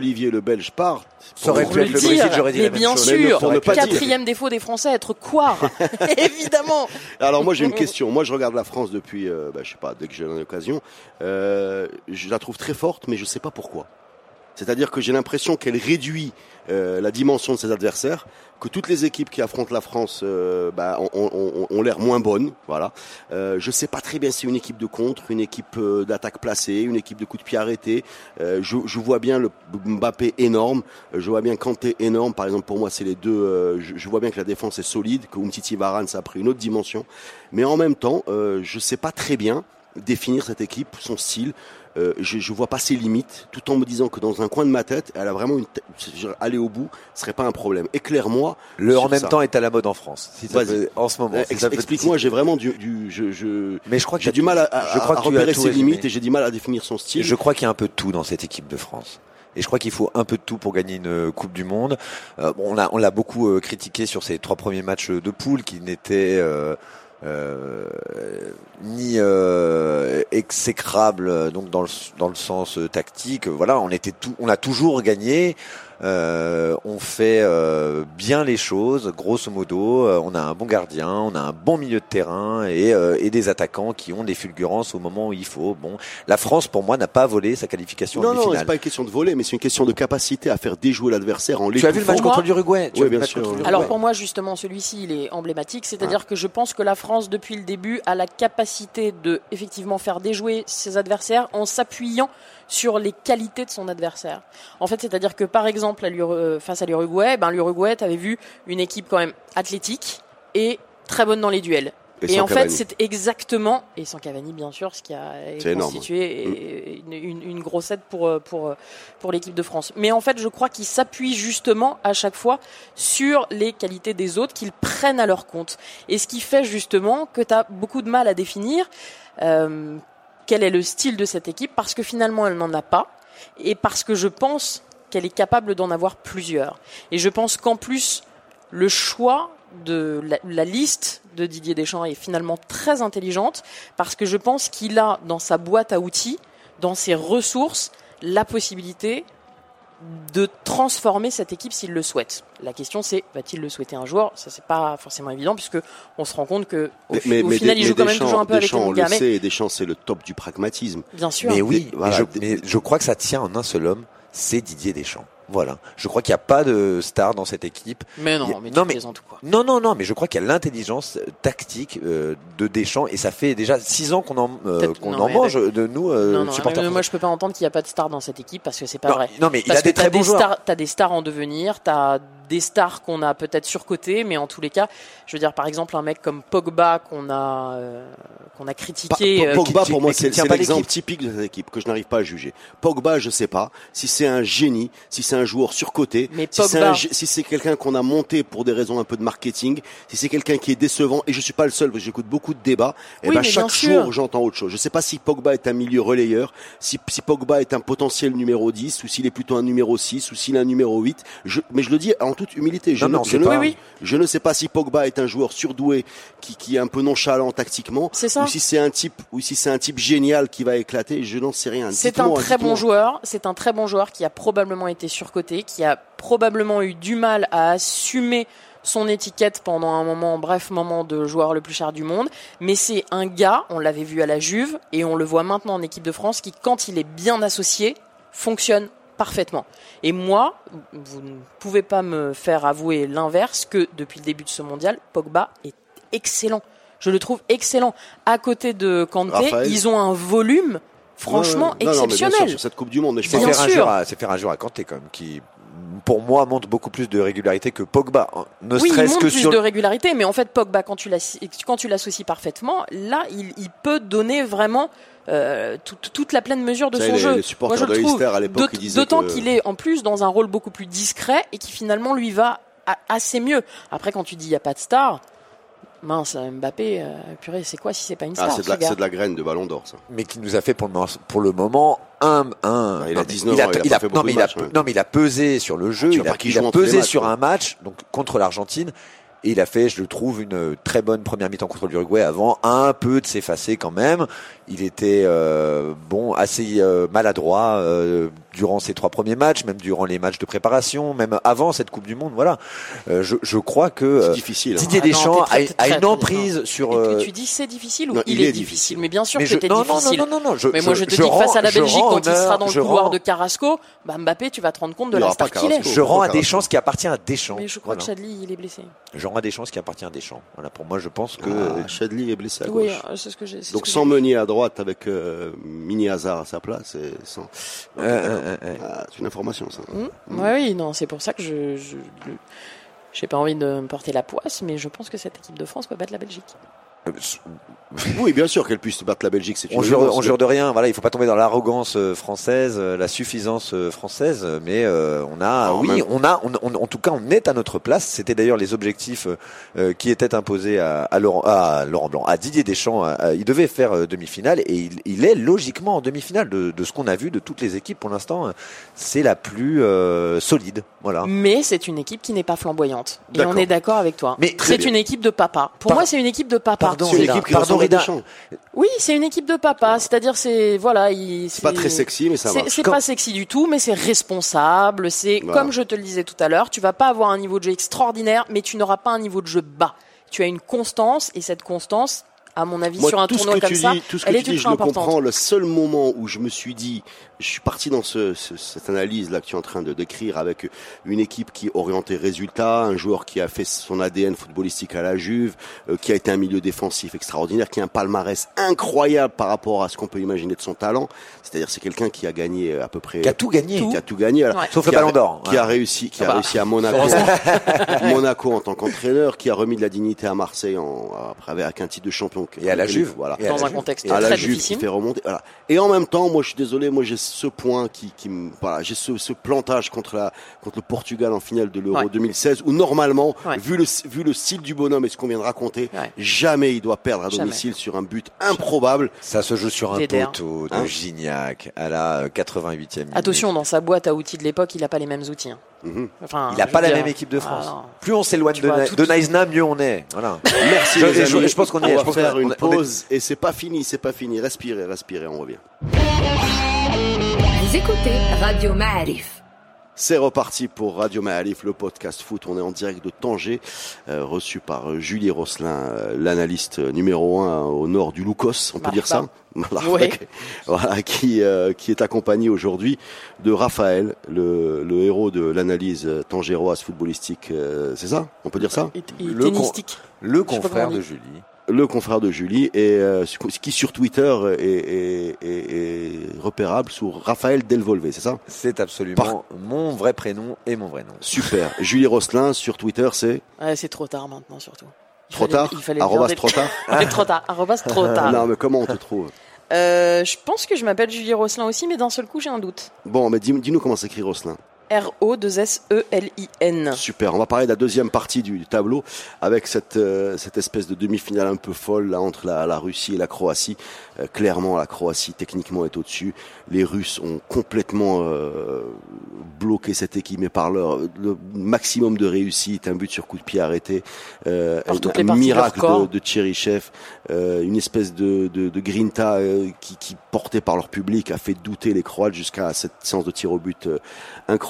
qu'Olivier le Belge parte. Ça aurait Pour pu être le dire, Brésil, j'aurais dit mais la même bien chose. Mais sûr, pour ne dire. quatrième défaut des Français, être quoi Évidemment. Alors moi j'ai une question. Moi je regarde la France depuis, euh, bah, je sais pas, dès que j'ai l'occasion. Euh, je la trouve très forte, mais je sais pas pourquoi. C'est-à-dire que j'ai l'impression qu'elle réduit euh, la dimension de ses adversaires, que toutes les équipes qui affrontent la France euh, bah, ont, l'air moins bonnes. Voilà. Euh, je sais pas très bien si une équipe de contre, une équipe euh, d'attaque placée, une équipe de coup de pied arrêté. Euh, je, vois bien le Mbappé énorme, je vois bien Kanté énorme. Par exemple, pour moi, c'est les deux. je, vois bien que la défense est solide, que Umtiti Varane ça a pris une autre dimension. Mais en même temps, je sais pas très bien définir cette équipe, son style. Euh, je, je vois pas ses limites, tout en me disant que dans un coin de ma tête, elle a vraiment une. tête- Aller au bout, ce serait pas un problème. Éclaire-moi. Le en même ça. temps est à la mode en France. Si peut- en ce moment. Euh, si ex- Explique-moi, j'ai vraiment du, du je, je, Mais je crois que j'ai du mal à, à- je crois repérer ses résumé. limites et j'ai du mal à définir son style. Je crois qu'il y a un peu de tout dans cette équipe de France. Et je crois qu'il faut un peu de tout pour gagner une euh, Coupe du Monde. Euh, bon, on a on l'a beaucoup euh, critiqué sur ces trois premiers matchs de poule qui n'étaient euh, ni euh, exécrables euh, donc dans le dans le sens euh, tactique. Voilà, on était tout, on a toujours gagné. Euh, on fait euh, bien les choses, grosso modo. Euh, on a un bon gardien, on a un bon milieu de terrain et, euh, et des attaquants qui ont des fulgurances au moment où il faut. Bon, la France, pour moi, n'a pas volé sa qualification non, en non, c'est pas une question de voler, mais c'est une question de capacité à faire déjouer l'adversaire en Tu as vu le match contre l'Uruguay Oui, bien sûr, Alors pour moi justement celui-ci il est emblématique, c'est-à-dire que je pense que la France depuis le début a la capacité de effectivement faire déjouer ses adversaires en s'appuyant sur les qualités de son adversaire. En fait, c'est-à-dire que par exemple à euh, face à l'Uruguay, ben l'Uruguay t'avais vu une équipe quand même athlétique et très bonne dans les duels. Et en fait, c'est exactement, et sans Cavani bien sûr, ce qui a constitué une, une, une grosse aide pour, euh, pour, euh, pour l'équipe de France. Mais en fait, je crois qu'ils s'appuient justement à chaque fois sur les qualités des autres, qu'ils prennent à leur compte. Et ce qui fait justement que tu as beaucoup de mal à définir euh, quel est le style de cette équipe, parce que finalement, elle n'en a pas, et parce que je pense qu'elle est capable d'en avoir plusieurs. Et je pense qu'en plus, le choix de la, la liste de Didier Deschamps est finalement très intelligente parce que je pense qu'il a dans sa boîte à outils, dans ses ressources, la possibilité de transformer cette équipe s'il le souhaite. La question c'est va-t-il le souhaiter un jour Ça c'est pas forcément évident puisque on se rend compte que au, Mais, fi- mais- au mais final Des- il joue quand même toujours un peu avec on le sait, et Deschamps, c'est le top du pragmatisme. bien sûr. Mais oui, Des- voilà, mais, je, des- mais je crois que ça tient en un seul homme, c'est Didier Deschamps. Voilà. Je crois qu'il n'y a pas de star dans cette équipe. Mais Il a- non, mais non, mais- quoi Non, non, non, mais je crois qu'il y a l'intelligence euh, tactique euh, de Deschamps et ça fait déjà six ans qu'on en, euh, qu'on en mange de nous, euh, non, non, supporters. mais moi je peux pas entendre qu'il n'y a pas de star dans cette équipe parce que c'est pas vrai. non, mais il Parce a des très des bons joueurs. stars, t'as des stars en devenir, t'as des stars qu'on a peut-être surcotées, mais en tous les cas, je veux dire par exemple un mec comme Pogba qu'on a euh, qu'on a critiqué. Pa- euh, Pogba, qui- pour moi, c'est l'exemple typique de cette équipe que je n'arrive pas à juger. Pogba, je sais pas si c'est un génie, si c'est un joueur surcoté, Mais si c'est si quelqu'un qu'on a monté pour des raisons un peu de marketing, si c'est quelqu'un qui est décevant. Et je suis pas le seul, parce que j'écoute beaucoup de débats. Et Oui, ben chaque jour, j'entends autre chose. Je sais pas si Pogba est un milieu relayeur, si, si Pogba est un potentiel numéro 10, ou s'il est plutôt un numéro 6, ou s'il est un numéro 8. Je, mais je le dis en toute humilité. Je, Non, ne, on je, sait ne, pas. Oui, oui. je ne sais pas si Pogba est un joueur surdoué qui, qui est un peu nonchalant tactiquement, C'est ça. ou si c'est un type, ou si c'est un type génial qui va éclater. Je n'en sais rien. C'est un très bon joueur. C'est un très bon joueur qui a probablement été surcoté, qui a probablement eu du mal à assumer son étiquette pendant un moment, bref moment de joueur le plus cher du monde. Mais c'est un gars, on l'avait vu à la Juve et on le voit maintenant en équipe de France, qui quand il est bien associé, fonctionne parfaitement. Et moi, vous ne pouvez pas me faire avouer l'inverse que depuis le début de ce mondial, Pogba est excellent. Je le trouve excellent. À côté de Kanté, Raphaël. ils ont un volume franchement Ouais, ouais. Non, non, mais bien sûr, exceptionnel. sur cette Coupe du Monde, je faire, un joueur à- c'est faire un joueur à Kanté quand même qui pour moi montre beaucoup plus de régularité que Pogba ne oui, il montre que plus sur de régularité, mais en fait, Pogba, quand tu l'as- quand tu l'associes parfaitement, là, il, il peut donner vraiment euh, toute- toute la pleine mesure de son les- jeu. les supporters Moi, je de le trouve. À D'autant qu'il est en plus dans un rôle beaucoup plus discret et qui finalement lui va a- assez mieux. Après, quand tu dis il n'y a pas de star, mince, Mbappé, euh, purée, c'est quoi si c'est pas une Ah, star c'est de, ce de la graine de Ballon d'Or, ça. mais qui nous a fait pour le, moment- pour le moment un, un Ah, il a non, mais 19 ans, il a pas fait non, beaucoup mais de il a, non mais il a pesé sur le jeu tu il a, il a pesé matchs, sur un match donc contre l'Argentine et il a fait je le trouve une très bonne première mi-temps contre l'Uruguay avant un peu de s'effacer quand même il était euh, bon assez euh, maladroit euh, durant ses trois premiers matchs même durant les matchs de préparation même avant cette Coupe du Monde voilà Euh, je, je crois que C'est euh, difficile. hein. Didier Ah non, Deschamps a, une emprise sur Et euh, tu, tu dis c'est difficile ou non, il, est, difficile. Mais bien sûr mais que c'était non, non, difficile. non, non, non, je- mais moi je- je te je dis rends- face à la Belgique, quand il sera dans le couloir rends- de Carrasco, bah Mbappé, tu vas te rendre compte de Il la star qu'il est. Je rends à. Deschamps ce qui appartient à Deschamps Mais je crois que Chadli, il est blessé. À Deschamps ce qui appartient à Deschamps. Voilà, pour moi, je pense que Ah, Chadli est blessé à gauche. c'est ce que j'ai. c'est Donc que sans Meunier à droite avec euh, Mini Hazard à sa place, et sans. Ok, Euh, euh, euh, euh. Ah, c'est une information ça. Hmm Ouais, oui, non, c'est pour ça que je. je j'ai pas envie de me porter la poisse, mais je pense que cette équipe de France peut battre la Belgique. Oui, bien sûr qu'elle puisse battre la Belgique, c'est une on jure, on jure de rien. Voilà, il faut pas tomber dans l'arrogance euh, française, euh, la suffisance euh, française. Mais euh, on a, En oui, même- on a, on, on- en tout cas, on est à notre place. C'était d'ailleurs les objectifs euh, euh, qui étaient imposés à, à Laurent, à Laurent Blanc, à Didier Deschamps. à- il devait faire euh, demi-finale et il, il est logiquement en demi-finale de, de ce qu'on a vu de toutes les équipes pour l'instant. euh, C'est la plus euh, solide. Voilà. Mais c'est une équipe qui n'est pas flamboyante. Et on est d'accord avec toi. Mais très c'est une équipe de papa. Pour Par- moi, c'est une équipe de papa. Pardon, C'est Pardon. Oui, c'est une équipe de papa. C'est-à-dire, c'est voilà, il- C'est pas très sexy, mais ça C'est marche. c'est pas sexy du tout, mais c'est responsable. C'est Voilà. comme je te le disais tout à l'heure, tu vas pas avoir un niveau de jeu extraordinaire, mais tu n'auras pas un niveau de jeu bas. Tu as une constance et cette constance, à mon avis, Moi, sur un tout ce tournoi que comme tu ça, dis, tout ce que est tu dis, je le comprends. Le seul moment où je me suis dit, je suis parti dans ce, ce- cette analyse là que tu es en train de décrire avec une équipe qui est orientée résultat, un joueur qui a fait son ADN footballistique à la Juve, euh, qui a été un milieu défensif extraordinaire, qui a un palmarès incroyable par rapport à ce qu'on peut imaginer de son talent. C'est-à-dire, c'est quelqu'un qui a gagné euh, à peu près Qui a tout gagné. qui a tout gagné, alors, Ouais. Sauf qui le a- Ballon d'Or. qui a réussi, qui a Ah bah. réussi à Monaco, Monaco en tant qu'entraîneur, qui a remis de la dignité à Marseille en, après avec un titre de champion. Et à la Juve. voilà. Et dans un Juve. contexte Et à la très Juve difficile. qui fait remonter. Voilà. Et en même temps, moi, je suis désolé, moi, j'ai ce point qui, qui me, voilà, j'ai ce, ce plantage contre la, contre le Portugal en finale de l'Euro Ouais. 2016, où normalement, Ouais. vu le, vu le style du bonhomme et ce qu'on vient de raconter, Ouais. jamais il doit perdre à Jamais. domicile sur un but improbable. Ça se joue sur un poteau de Hein Gignac à la euh, 88e minute. Attention, dans sa boîte à outils de l'époque, il a pas les mêmes outils. hein. Mhm. Enfin, Il n'a pas la dire, même équipe de France. ah. Plus on s'éloigne de, tout- de Naïsna, mieux on est. Voilà. Merci Je- les je- amis. je pense qu'on y est, On va pense faire une on est- pause et c'est pas fini, c'est pas fini. Respirez, respirez, on revient. Vous écoutez Radio Ma'arif. C'est reparti pour Radio Maalif, le podcast foot. On est en direct de Tanger, euh, reçu par euh, Julie Rosselin, euh, l'analyste numéro un au nord du Loukos, on peut dire ça ok. Voilà, qui, euh, qui est accompagné aujourd'hui de Raphaël, le, le héros de l'analyse euh, tangéroise footballistique. euh, c'est ça? On peut dire ça? Et- et Le confrère de. Julie. Le confrère de Julie, et euh, qui sur Twitter est, est- est- est repérable sous Raphaël Delvolvé, c'est ça? C'est absolument Par- mon vrai prénom et mon vrai nom. Super. Julie Rosselin sur Twitter, c'est? Ouais, c'est trop tard maintenant, surtout. Il trop fallait- tard il fallait le Arrobas trop tard trop tard. Arrobas trop tard. Non, mais comment on te trouve? Euh, je pense que je m'appelle Julie Rosselin aussi, mais d'un seul coup, j'ai un doute. Bon, mais dis- dis-nous comment s'écrit Rosselin. R-O-2-S-E-L-I-N. Super. On va parler de la deuxième partie du, tableau avec cette, euh, cette espèce de demi-finale un peu folle là entre la, la Russie et la Croatie. Euh, clairement, la Croatie techniquement est au-dessus. Les Russes ont complètement euh, bloqué cette équipe, mais par leur le maximum de réussite, un but sur coup de pied arrêté, euh, un, miracle de, de Tcherichev, euh, une espèce de, de, de grinta euh, qui, qui porté par leur public a fait douter les Croates jusqu'à cette séance de tir au but euh,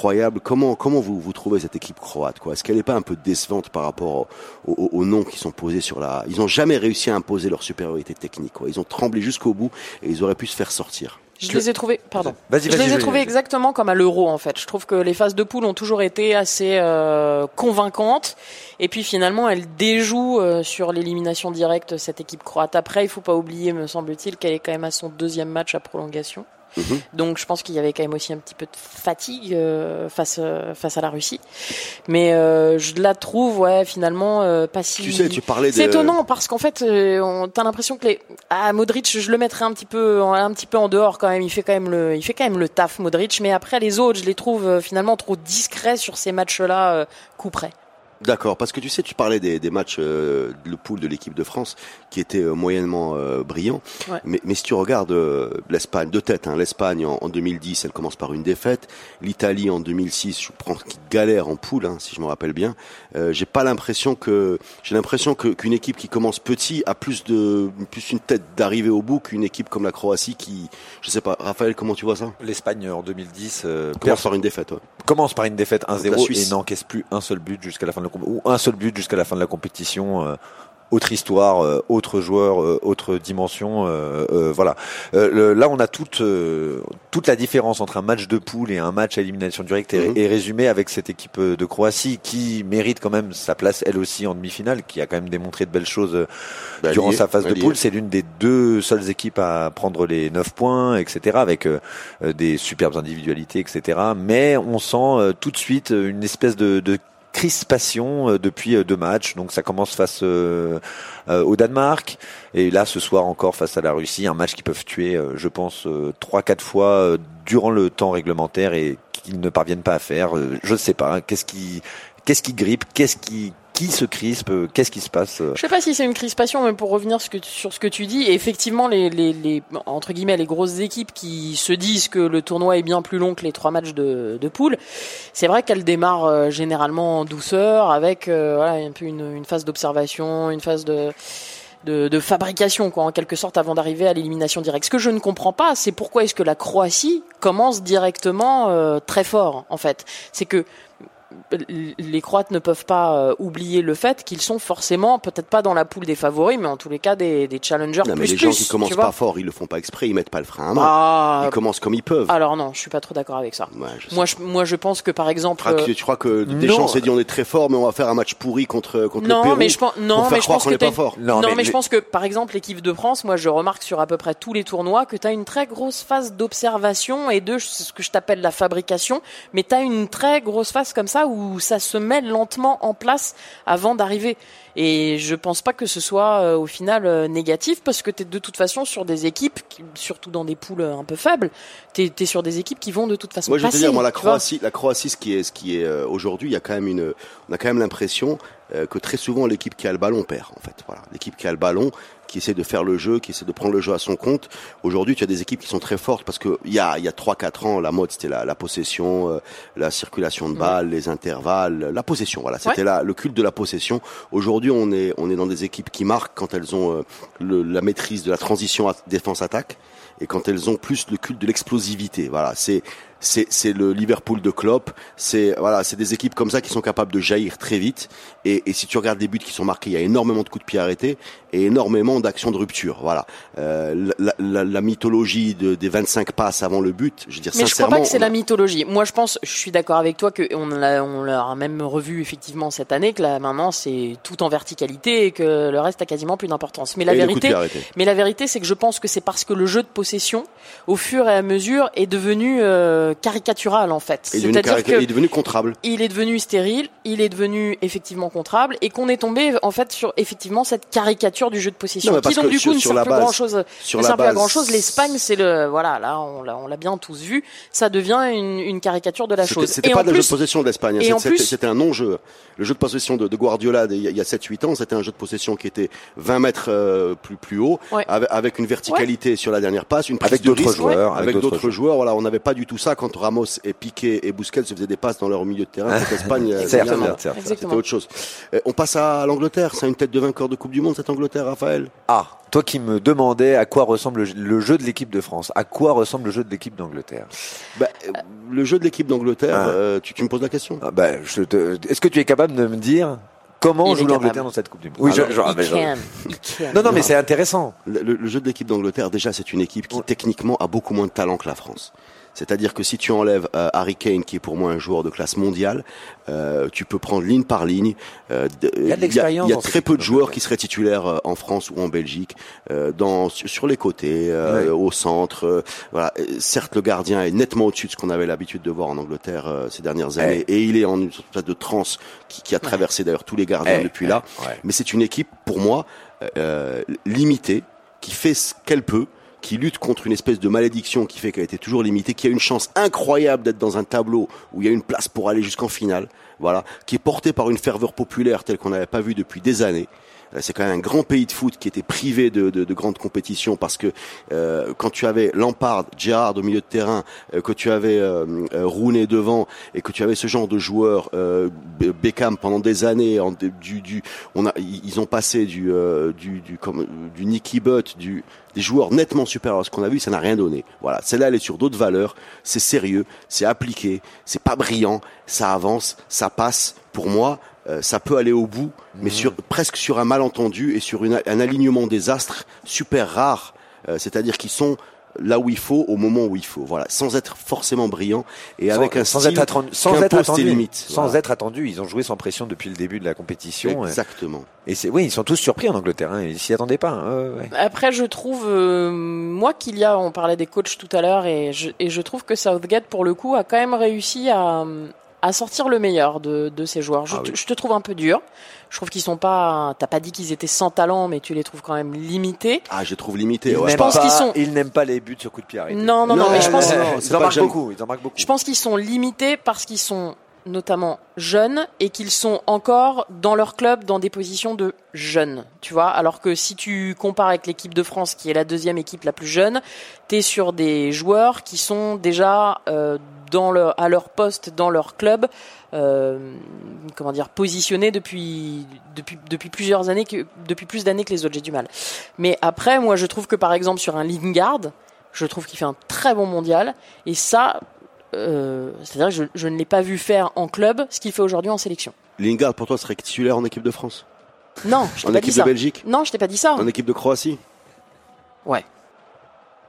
incroyable. Comment comment vous vous trouvez cette équipe croate quoi? Est-ce qu'elle n'est pas un peu décevante par rapport au- au- aux, noms qui sont posés sur la Ils ont jamais réussi à imposer leur supériorité technique. Quoi. Ils ont tremblé jusqu'au bout et ils auraient pu se faire sortir. Je les ai trouvés, pardon. Vas-y, Je vas-y, les ai trouvés exactement comme à l'euro en fait. Je trouve que les phases de poule ont toujours été assez euh, convaincantes et puis finalement elles déjouent euh, sur l'élimination directe cette équipe croate. Après, il faut pas oublier, me semble-t-il, qu'elle est quand même à son deuxième match à prolongation. Mhm. Donc je pense qu'il y avait quand même aussi un petit peu de fatigue euh, face euh, face à la Russie. Mais euh, je la trouve ouais finalement pas si Tu sais, tu parlais c'est étonnant parce qu'en fait, on- t'as l'impression que les ah Modric, je le mettrais un petit peu en- un petit peu en dehors quand même. Il fait quand même le il fait quand même le taf Modric, mais après les autres, je les trouve finalement trop discrets sur ces matchs-là, euh, coup près. D'accord, parce que tu sais, tu parlais des, des matchs euh, de poule de l'équipe de France qui étaient euh, moyennement euh, brillants. Ouais. Mais, mais si tu regardes euh, l'Espagne de tête, hein, l'Espagne en, en 2010, elle commence par une défaite. L'Italie en 2006, je prends qui galère en poule, hein, si je me rappelle bien. Euh, j'ai pas l'impression que j'ai l'impression que qu'une équipe qui commence petit a plus de plus une tête d'arriver au bout qu'une équipe comme la Croatie qui, je sais pas, Raphaël, comment tu vois ça? L'Espagne en 2010 euh, Commence par une défaite. ouais. commence par une défaite la 1-0 Suisse. et n'encaisse plus un seul but jusqu'à la fin de ou un seul but jusqu'à la fin de la compétition. euh, autre histoire, euh, autre joueur, euh, autre dimension. euh, voilà. Le- là, on a toute toute la différence entre un match de poule et un match à élimination directe est, Mhm. est résumée avec cette équipe de Croatie qui mérite quand même sa place elle aussi en demi-finale, qui a quand même démontré de belles choses Bah, durant lié, sa phase bah, de lié. poule. C'est l'une des deux seules équipes à prendre les 9 points, etc. Avec des superbes individualités, etc. Mais on sent tout de suite une espèce de, de crispation euh, depuis euh, deux matchs. Donc ça commence face euh, euh, au Danemark et là ce soir encore face à la Russie, un match qui peuvent tuer, je pense, trois quatre fois durant le temps réglementaire et qu'ils ne parviennent pas à faire. Je ne sais pas. hein. Qu'est-ce qui qu'est-ce qui grippe? Qu'est-ce qui qui se crispe Euh, Qu'est-ce qui se passe Euh, Je sais pas si c'est une crispation, mais pour revenir sur ce que tu dis, effectivement, les, les, les entre guillemets les grosses équipes qui se disent que le tournoi est bien plus long que les trois matchs de, de poule, c'est vrai qu'elles démarrent euh, généralement en douceur, avec voilà, un peu une, une phase d'observation, une phase de de, de fabrication, quoi, en quelque sorte, avant d'arriver à l'élimination directe. Ce que je ne comprends pas, c'est pourquoi est-ce que la Croatie commence directement euh, très fort, en fait. C'est que les Croates ne peuvent pas euh, oublier le fait qu'ils sont forcément, peut-être pas dans la poule des favoris, mais en tous les cas des, des challengers Non, mais plus les gens plus, qui commencent pas fort, ils le font pas exprès, ils mettent pas le frein à main. Ah, Ils commencent comme ils peuvent. alors non, je suis pas trop d'accord avec ça. Ouais, je sais Moi, je, moi, je pense que par exemple, Ah, euh, tu, tu crois que Deschamps s'est dit on est très fort, mais on va faire un match pourri contre, contre le non, Pérou mais je pense, non, mais je pense qu'on que n'est pas fort. Non, mais, mais je pense que, par exemple, l'équipe de France, moi, je remarque sur à peu près tous les tournois que tu as une très grosse phase d'observation et de c'est ce que je t'appelle la fabrication, mais tu as une très grosse phase comme ça où ça se met lentement en place avant d'arriver. Et je pense pas que ce soit euh, au final euh, négatif parce que tu es de toute façon sur des équipes, qui- surtout dans des poules euh, un peu faibles, tu es, sur des équipes qui vont de toute façon Moi, je vais te dire, moi, la. Croatie, la Croatie, ce qui est, ce qui est euh, aujourd'hui, il y a quand même une, on a quand même l'impression que très souvent l'équipe qui a le ballon perd. En fait, voilà, l'équipe qui a le ballon, qui essaie de faire le jeu, qui essaie de prendre le jeu à son compte. Aujourd'hui, tu as des équipes qui sont très fortes parce que il y a, il y a trois, quatre ans, la mode c'était la, la possession, euh, la circulation de balles, les intervalles, la possession. Voilà, c'était Ouais. là le culte de la possession. Aujourd'hui, on est, on est dans des équipes qui marquent quand elles ont euh, le- la maîtrise de la transition défense-attaque et quand elles ont plus le culte de l'explosivité. Voilà, c'est c'est c'est le Liverpool de Klopp. C'est voilà, c'est des équipes comme ça qui sont capables de jaillir très vite. Et, et si tu regardes les buts qui sont marqués, il y a énormément de coups de pied arrêtés et énormément d'actions de rupture. Voilà, euh, la, la, la mythologie de, des 25 passes avant le but. Je veux dire Mais je crois sincèrement, pas que c'est a- la mythologie. Moi, je pense, je suis d'accord avec toi que on l'a, on l'a même revu effectivement cette année que là maintenant c'est tout en verticalité et que le reste a quasiment plus d'importance. Mais la vérité, mais la vérité, c'est que je pense que c'est parce que le jeu de possession, au fur et à mesure, est devenu euh, caricatural en fait. Il est devenu, C'est-à-dire carica- que il est devenu contrable. il est devenu stérile, il est devenu effectivement contrable, et qu'on est tombé en fait sur effectivement cette caricature du jeu de possession, Non, mais qui parce donc que du sur- coup ne sur sert la plus base- grand chose. Sur ne la sert plus à base, grand chose. L'Espagne, c'est le voilà, là on l'a on l'a bien tous vu, ça devient une, une caricature de la chose. C'était pas en le jeu de possession de l'Espagne. et en C'était- plus- C'était un non-jeu. Le jeu de possession de, de Guardiola il y a- il y a 7-8 ans, c'était un jeu de possession qui était 20 mètres euh, plus plus haut, Ouais. avec, avec une verticalité sur la dernière passe, une prise Avec d'autres joueurs, avec, avec d'autres d'autres joueurs. Voilà, on n'avait pas du tout ça quand Ramos et Piqué et Busquets se faisaient des passes dans leur milieu de terrain. contre l'Espagne. C'était autre chose. Euh, on passe à l'Angleterre. C'est une tête de vainqueur de Coupe du Monde cette Angleterre, Raphaël? Ah, toi qui me demandais à quoi ressemble le- jeu de l'équipe de France, à quoi ressemble le jeu de l'équipe d'Angleterre? Bah, euh, le jeu de l'équipe d'Angleterre, Ah. euh, tu, tu me poses la question. Ah bah, je te... Est-ce que tu es capable de me dire comment Il joue l'Angleterre dans cette Coupe du Monde? Oui, Alors, je- je- ah, can. Non, non, mais c'est intéressant. Le, le- le jeu de l'équipe d'Angleterre, déjà, c'est une équipe qui techniquement a beaucoup moins de talent que la France. C'est-à-dire que si tu enlèves euh, Harry Kane, qui est pour moi un joueur de classe mondiale, euh, tu peux prendre ligne par ligne. euh, de- y a de l'expérience Il y a, très peu de joueurs qui seraient titulaires en France ou en Belgique, dans, sur, les côtés, au centre. voilà. Certes, le gardien est nettement au-dessus de ce qu'on avait l'habitude de voir en Angleterre ces dernières années, et il est en une espèce de transe qui, qui a traversé d'ailleurs tous les gardiens Eh, depuis eh, là. ouais. Mais c'est une équipe, pour moi, limitée, qui fait ce qu'elle peut, qui lutte contre une espèce de malédiction qui fait qu'elle était toujours limitée, qui a une chance incroyable d'être dans un tableau où il y a une place pour aller jusqu'en finale, voilà, qui est portée par une ferveur populaire telle qu'on n'avait pas vu depuis des années. Euh, C'est quand même un grand pays de foot qui était privé de, de, de grandes compétitions parce que euh, quand tu avais Lampard, Gerrard au milieu de terrain, euh, que tu avais euh, euh, Rooney devant et que tu avais ce genre de joueurs, euh, Be- Beckham pendant des années, en, du, du, on a, ils ont passé du, du, du, comme, du Nicky Butt, du, des joueurs nettement supérieurs à ce qu'on a vu, ça n'a rien donné. Voilà, celle-là elle est sur d'autres valeurs, c'est sérieux, c'est appliqué, c'est pas brillant, ça avance, ça passe. Pour moi, euh, ça peut aller au bout, mais sur presque sur un malentendu et sur une- un alignement des astres super rare, euh, c'est-à-dire qu'ils sont là où il faut au moment où il faut. Voilà, sans être forcément brillant et avec un sans style être attendu, sans être attendu, limites. sans Voilà. être attendu, ils ont joué sans pression depuis le début de la compétition. et- Exactement. Et c'est, oui, ils sont tous surpris en Angleterre. Hein, ils s'y attendaient pas. hein, ouais, ouais. Après, je trouve, euh, moi qu'il y a, on parlait des coachs tout à l'heure, et je, et je trouve que Southgate, pour le coup, a quand même réussi à, à sortir le meilleur de, de ses joueurs. Je, Ah oui. je te trouve un peu dur. Je trouve qu'ils sont pas, t'as pas dit qu'ils étaient sans talent, mais tu les trouves quand même limités. Ah, je trouve limité. Ils ouais. n'aiment pense qu'ils sont- ils n'aiment pas les buts sur coup de pied arrêté. Non, non, non, Non, mais je pense, non, non, ils en marquent beaucoup. Ils en marquent beaucoup. je pense qu'ils sont limités parce qu'ils sont notamment jeunes et qu'ils sont encore dans leur club dans des positions de jeunes, tu vois. Alors que si tu compares avec l'équipe de France, qui est la deuxième équipe la plus jeune, t'es sur des joueurs qui sont déjà euh, dans leur, à leur poste dans leur club, euh, comment dire, positionnés depuis depuis depuis plusieurs années que depuis plus d'années que les autres. J'ai du mal. Mais après, moi, je trouve que par exemple sur un Lingard, je trouve qu'il fait un très bon mondial et ça. Euh, C'est-à-dire que je, je ne l'ai pas vu faire en club ce qu'il fait aujourd'hui en sélection. Lingard, pour toi, serait titulaire en équipe de France? Non, je t'ai En pas dit équipe de Belgique? Non, je t'ai pas dit ça. En équipe de Croatie? Ouais.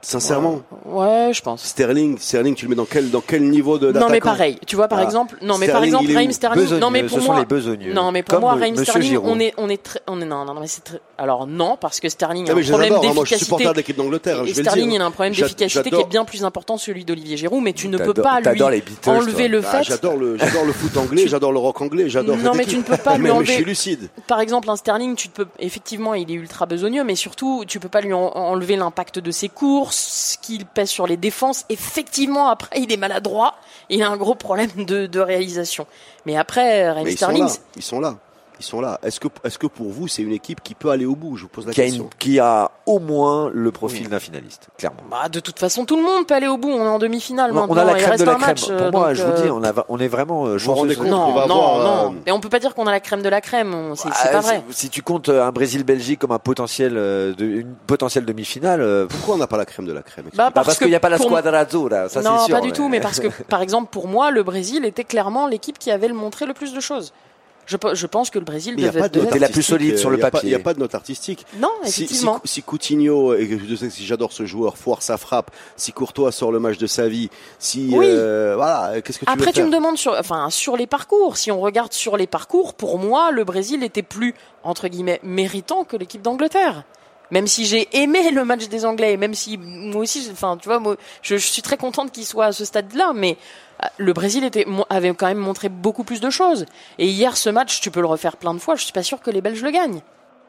Sincèrement Ouais, je pense. Sterling, Sterling, tu le mets dans quel, dans quel niveau de Non mais pareil, tu vois par Ah. exemple, non mais par Sterling, exemple il est Raheem Sterling, non mais pour ce moi, sont les besogneux. non mais pour Comme moi Raheem Sterling, Giroud. on est on est très, on est non non non mais c'est très, alors non parce que Sterling a Ah, mais un problème l'adore, hein, moi je suis d'efficacité. supporter de l'équipe d'Angleterre, Et Sterling, il a un problème d'efficacité qui est bien plus important que celui d'Olivier Giroud, mais tu ne peux pas lui Beatles, enlever toi. le Ah, fait. j'adore le, j'adore le foot anglais, j'adore le rock anglais, j'adore Non, mais tu ne peux pas lui enlever- je suis lucide. Par exemple, un Sterling, tu peux effectivement, il est ultra besogneux, mais surtout, tu peux pas lui en- enlever l'impact de ses ce qu'il pèse sur les défenses. Effectivement, après, il est maladroit, il a un gros problème de, de réalisation. Mais après, Raheem Mais ils sont Sterling, là, ils sont là. Ils sont là. Est-ce que, est-ce que pour vous, c'est une équipe qui peut aller au bout? Je vous pose la Qui a, question. une- qui a au moins le profil d'un finaliste, clairement. Bah, de toute façon, tout le monde peut aller au bout. On est en demi-finale On maintenant. a la crème de la crème. match, Pour euh, moi, je vous dis, euh, on, a, on est vraiment euh, vous vous rendez chanceux. compte Non, va non, avoir, non. euh, Et on peut pas dire qu'on a la crème de la crème. on- C'est Ah, pas vrai. Si tu comptes euh, un Brésil-Belgique comme un potentiel, euh, de, une potentielle demi-finale, euh, Pourquoi on n'a pas la crème de la crème? Bah, bah, parce qu'il n'y a pas la squadra azzurra, ça non, sûr. pas du tout, mais parce que, par exemple, pour moi, le Brésil était clairement l'équipe qui avait le montré le plus de choses. Je, pe- je pense que le Brésil devait, pas de devait la plus solide sur le papier. Il n'y a pas de note artistique. Non, Si, si, effectivement. si Coutinho, et je sais si j'adore ce joueur, foire sa frappe, si Courtois sort le match de sa vie, si Oui. euh, voilà, qu'est-ce que tu Après, veux tu faire me demandes sur, enfin, sur les parcours. Si on regarde sur les parcours, pour moi, le Brésil était plus, entre guillemets, méritant que l'équipe d'Angleterre. Même si j'ai aimé le match des Anglais, même si moi aussi, je- enfin, tu vois, moi, je, je suis très contente qu'il soit à ce stade-là, mais euh, le Brésil était, avait quand même montré beaucoup plus de choses. Et hier, ce match, tu peux le refaire plein de fois. Je suis pas sûr que les Belges le gagnent.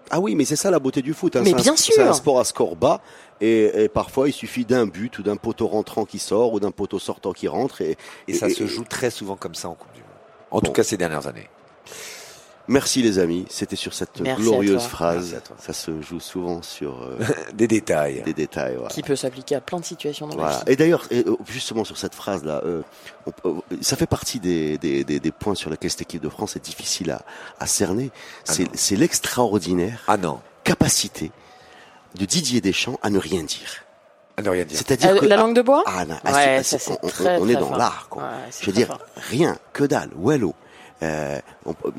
Ah oui, mais c'est ça la beauté du foot. hein. Mais C'est un- bien C'est sûr. un sport à score bas. Et, et parfois, il suffit d'un but ou d'un poteau rentrant qui sort ou d'un poteau sortant qui rentre. Et, Et ça et- se joue très souvent comme ça en Coupe du Monde. En Bon. tout cas ces dernières années. Merci les amis. C'était sur cette Merci glorieuse phrase. Ça se joue souvent sur euh, Des détails. des détails. voilà. Qui peut s'appliquer à plein de situations dans la Voilà. vie. Et d'ailleurs, euh, justement sur cette phrase-là, euh, on- ça fait partie des, des, des, des points sur lesquels cette équipe de France est difficile à, à cerner. Ah C'est l'extraordinaire Ah capacité de Didier Deschamps à ne rien dire. à ne rien dire. C'est-à-dire Euh, que la ah, langue de bois? Ah, non, ah, Ouais, ça, on, très, on est très dans l'art, quoi. Ouais, Je veux dire, fort. rien, que dalle, wello. Euh,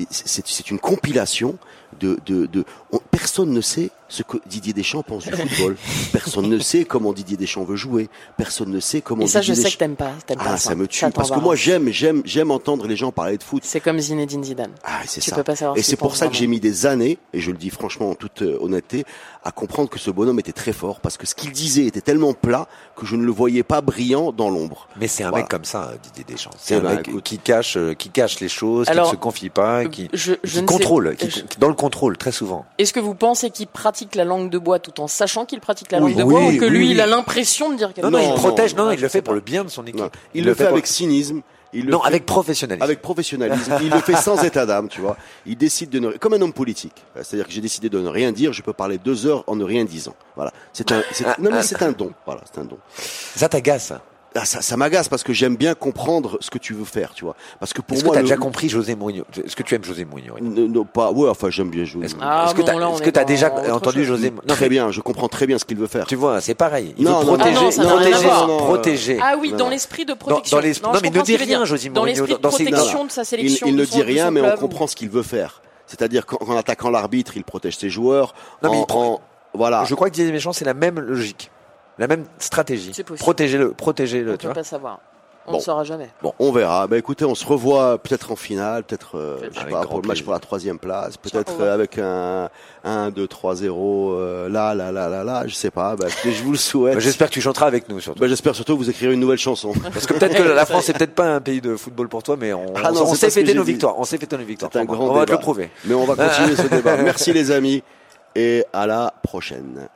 c'est c'est une compilation de, de, de on- personne ne sait ce que Didier Deschamps pense du football. personne ne sait comment Didier Deschamps veut jouer. Personne ne sait comment Et ça, je sais que Deschamps- t'aimes pas. T'aimes Ah, pas ça me tue parce que moi j'aime j'aime j'aime entendre les gens parler de foot. C'est comme Zinedine Zidane. Ah, c'est Tu ça. peux pas savoir et ce c'est pour ça que j'ai mis des années, et je le dis franchement en toute euh, honnêteté, à comprendre que ce bonhomme était très fort parce que ce qu'il disait était tellement plat que je ne le voyais pas brillant dans l'ombre. Mais c'est un Voilà. mec comme ça, euh, Didier Deschamps. C'est un ben, mec écoute. qui cache, euh, qui cache les choses, Alors, qui ne se confie pas, qui, Je, je qui ne contrôle, sais- qui, je- qui- dans le contrôle très souvent. Est-ce que vous pensez qu'il pratique la langue de bois tout en sachant qu'il pratique la Oui. langue de Oui, bois ou que oui, lui, oui. il a l'impression de dire quelque chose non, il non, protège, non, non, il le fait pour le bien de son équipe. Il, le fait avec cynisme. Il le Non, fait avec professionnalisme. avec professionnalisme. il le fait sans état d'âme, tu vois. Il décide de ne, comme un homme politique. C'est-à-dire que j'ai décidé de ne rien dire. Je peux parler deux heures en ne rien disant. Voilà. C'est un, c'est- non mais c'est un don. Voilà, c'est un don. Ça t'agace. Ah, ça, ça m'agace parce que j'aime bien comprendre ce que tu veux faire, tu vois. Parce que pour Est-ce que moi, t'as le- déjà compris José Mourinho? Est-ce que tu aimes José Mourinho non, pas, ouais, enfin, j'aime bien jouer. Est-ce Ah, est-ce que t'as là, est-ce que t'as dans déjà entendu chose. José Non, Très mais bien, je comprends très bien ce qu'il veut faire. Tu vois, c'est pareil. Il Non, veut non, protéger, non, protéger, voir. non, non, protéger. Ah oui, Non, dans l'esprit de Dans- protection. dans les- non, mais ne dis rien. José Dans Mourinho, l'esprit de dans ses- protection de sa Il, sélection. il ne dit rien, mais on comprend ce qu'il veut faire. C'est-à-dire qu'en en attaquant l'arbitre, il protège ses joueurs. Non, mais voilà. Je crois que Didier Deschamps, c'est la même logique, la même stratégie. C'est possible. Protégez-le, protégez-le, On vois. pas savoir. On Bon. ne saura jamais. Bon, on verra. Bah écoutez, on se revoit peut-être en finale, peut-être euh, je sais Avec pas, grand pour le match pour la troisième place, peut-être euh, avec un 1, 2, 3, 0, euh, là, là, là, là, là, je sais pas. Bah, écoutez, je vous le souhaite. Bah, J'espère que tu chanteras avec nous surtout. Bah, j'espère surtout que vous écrirez une nouvelle chanson. Parce que peut-être que la France c'est peut-être pas un pays de football pour toi, mais on, Ah on- non, on c'est sait fêter nos victoires. On sait fêter nos victoires. Un On va- grand On va te le prouver. Mais on va continuer ce débat. Merci les amis et à la prochaine.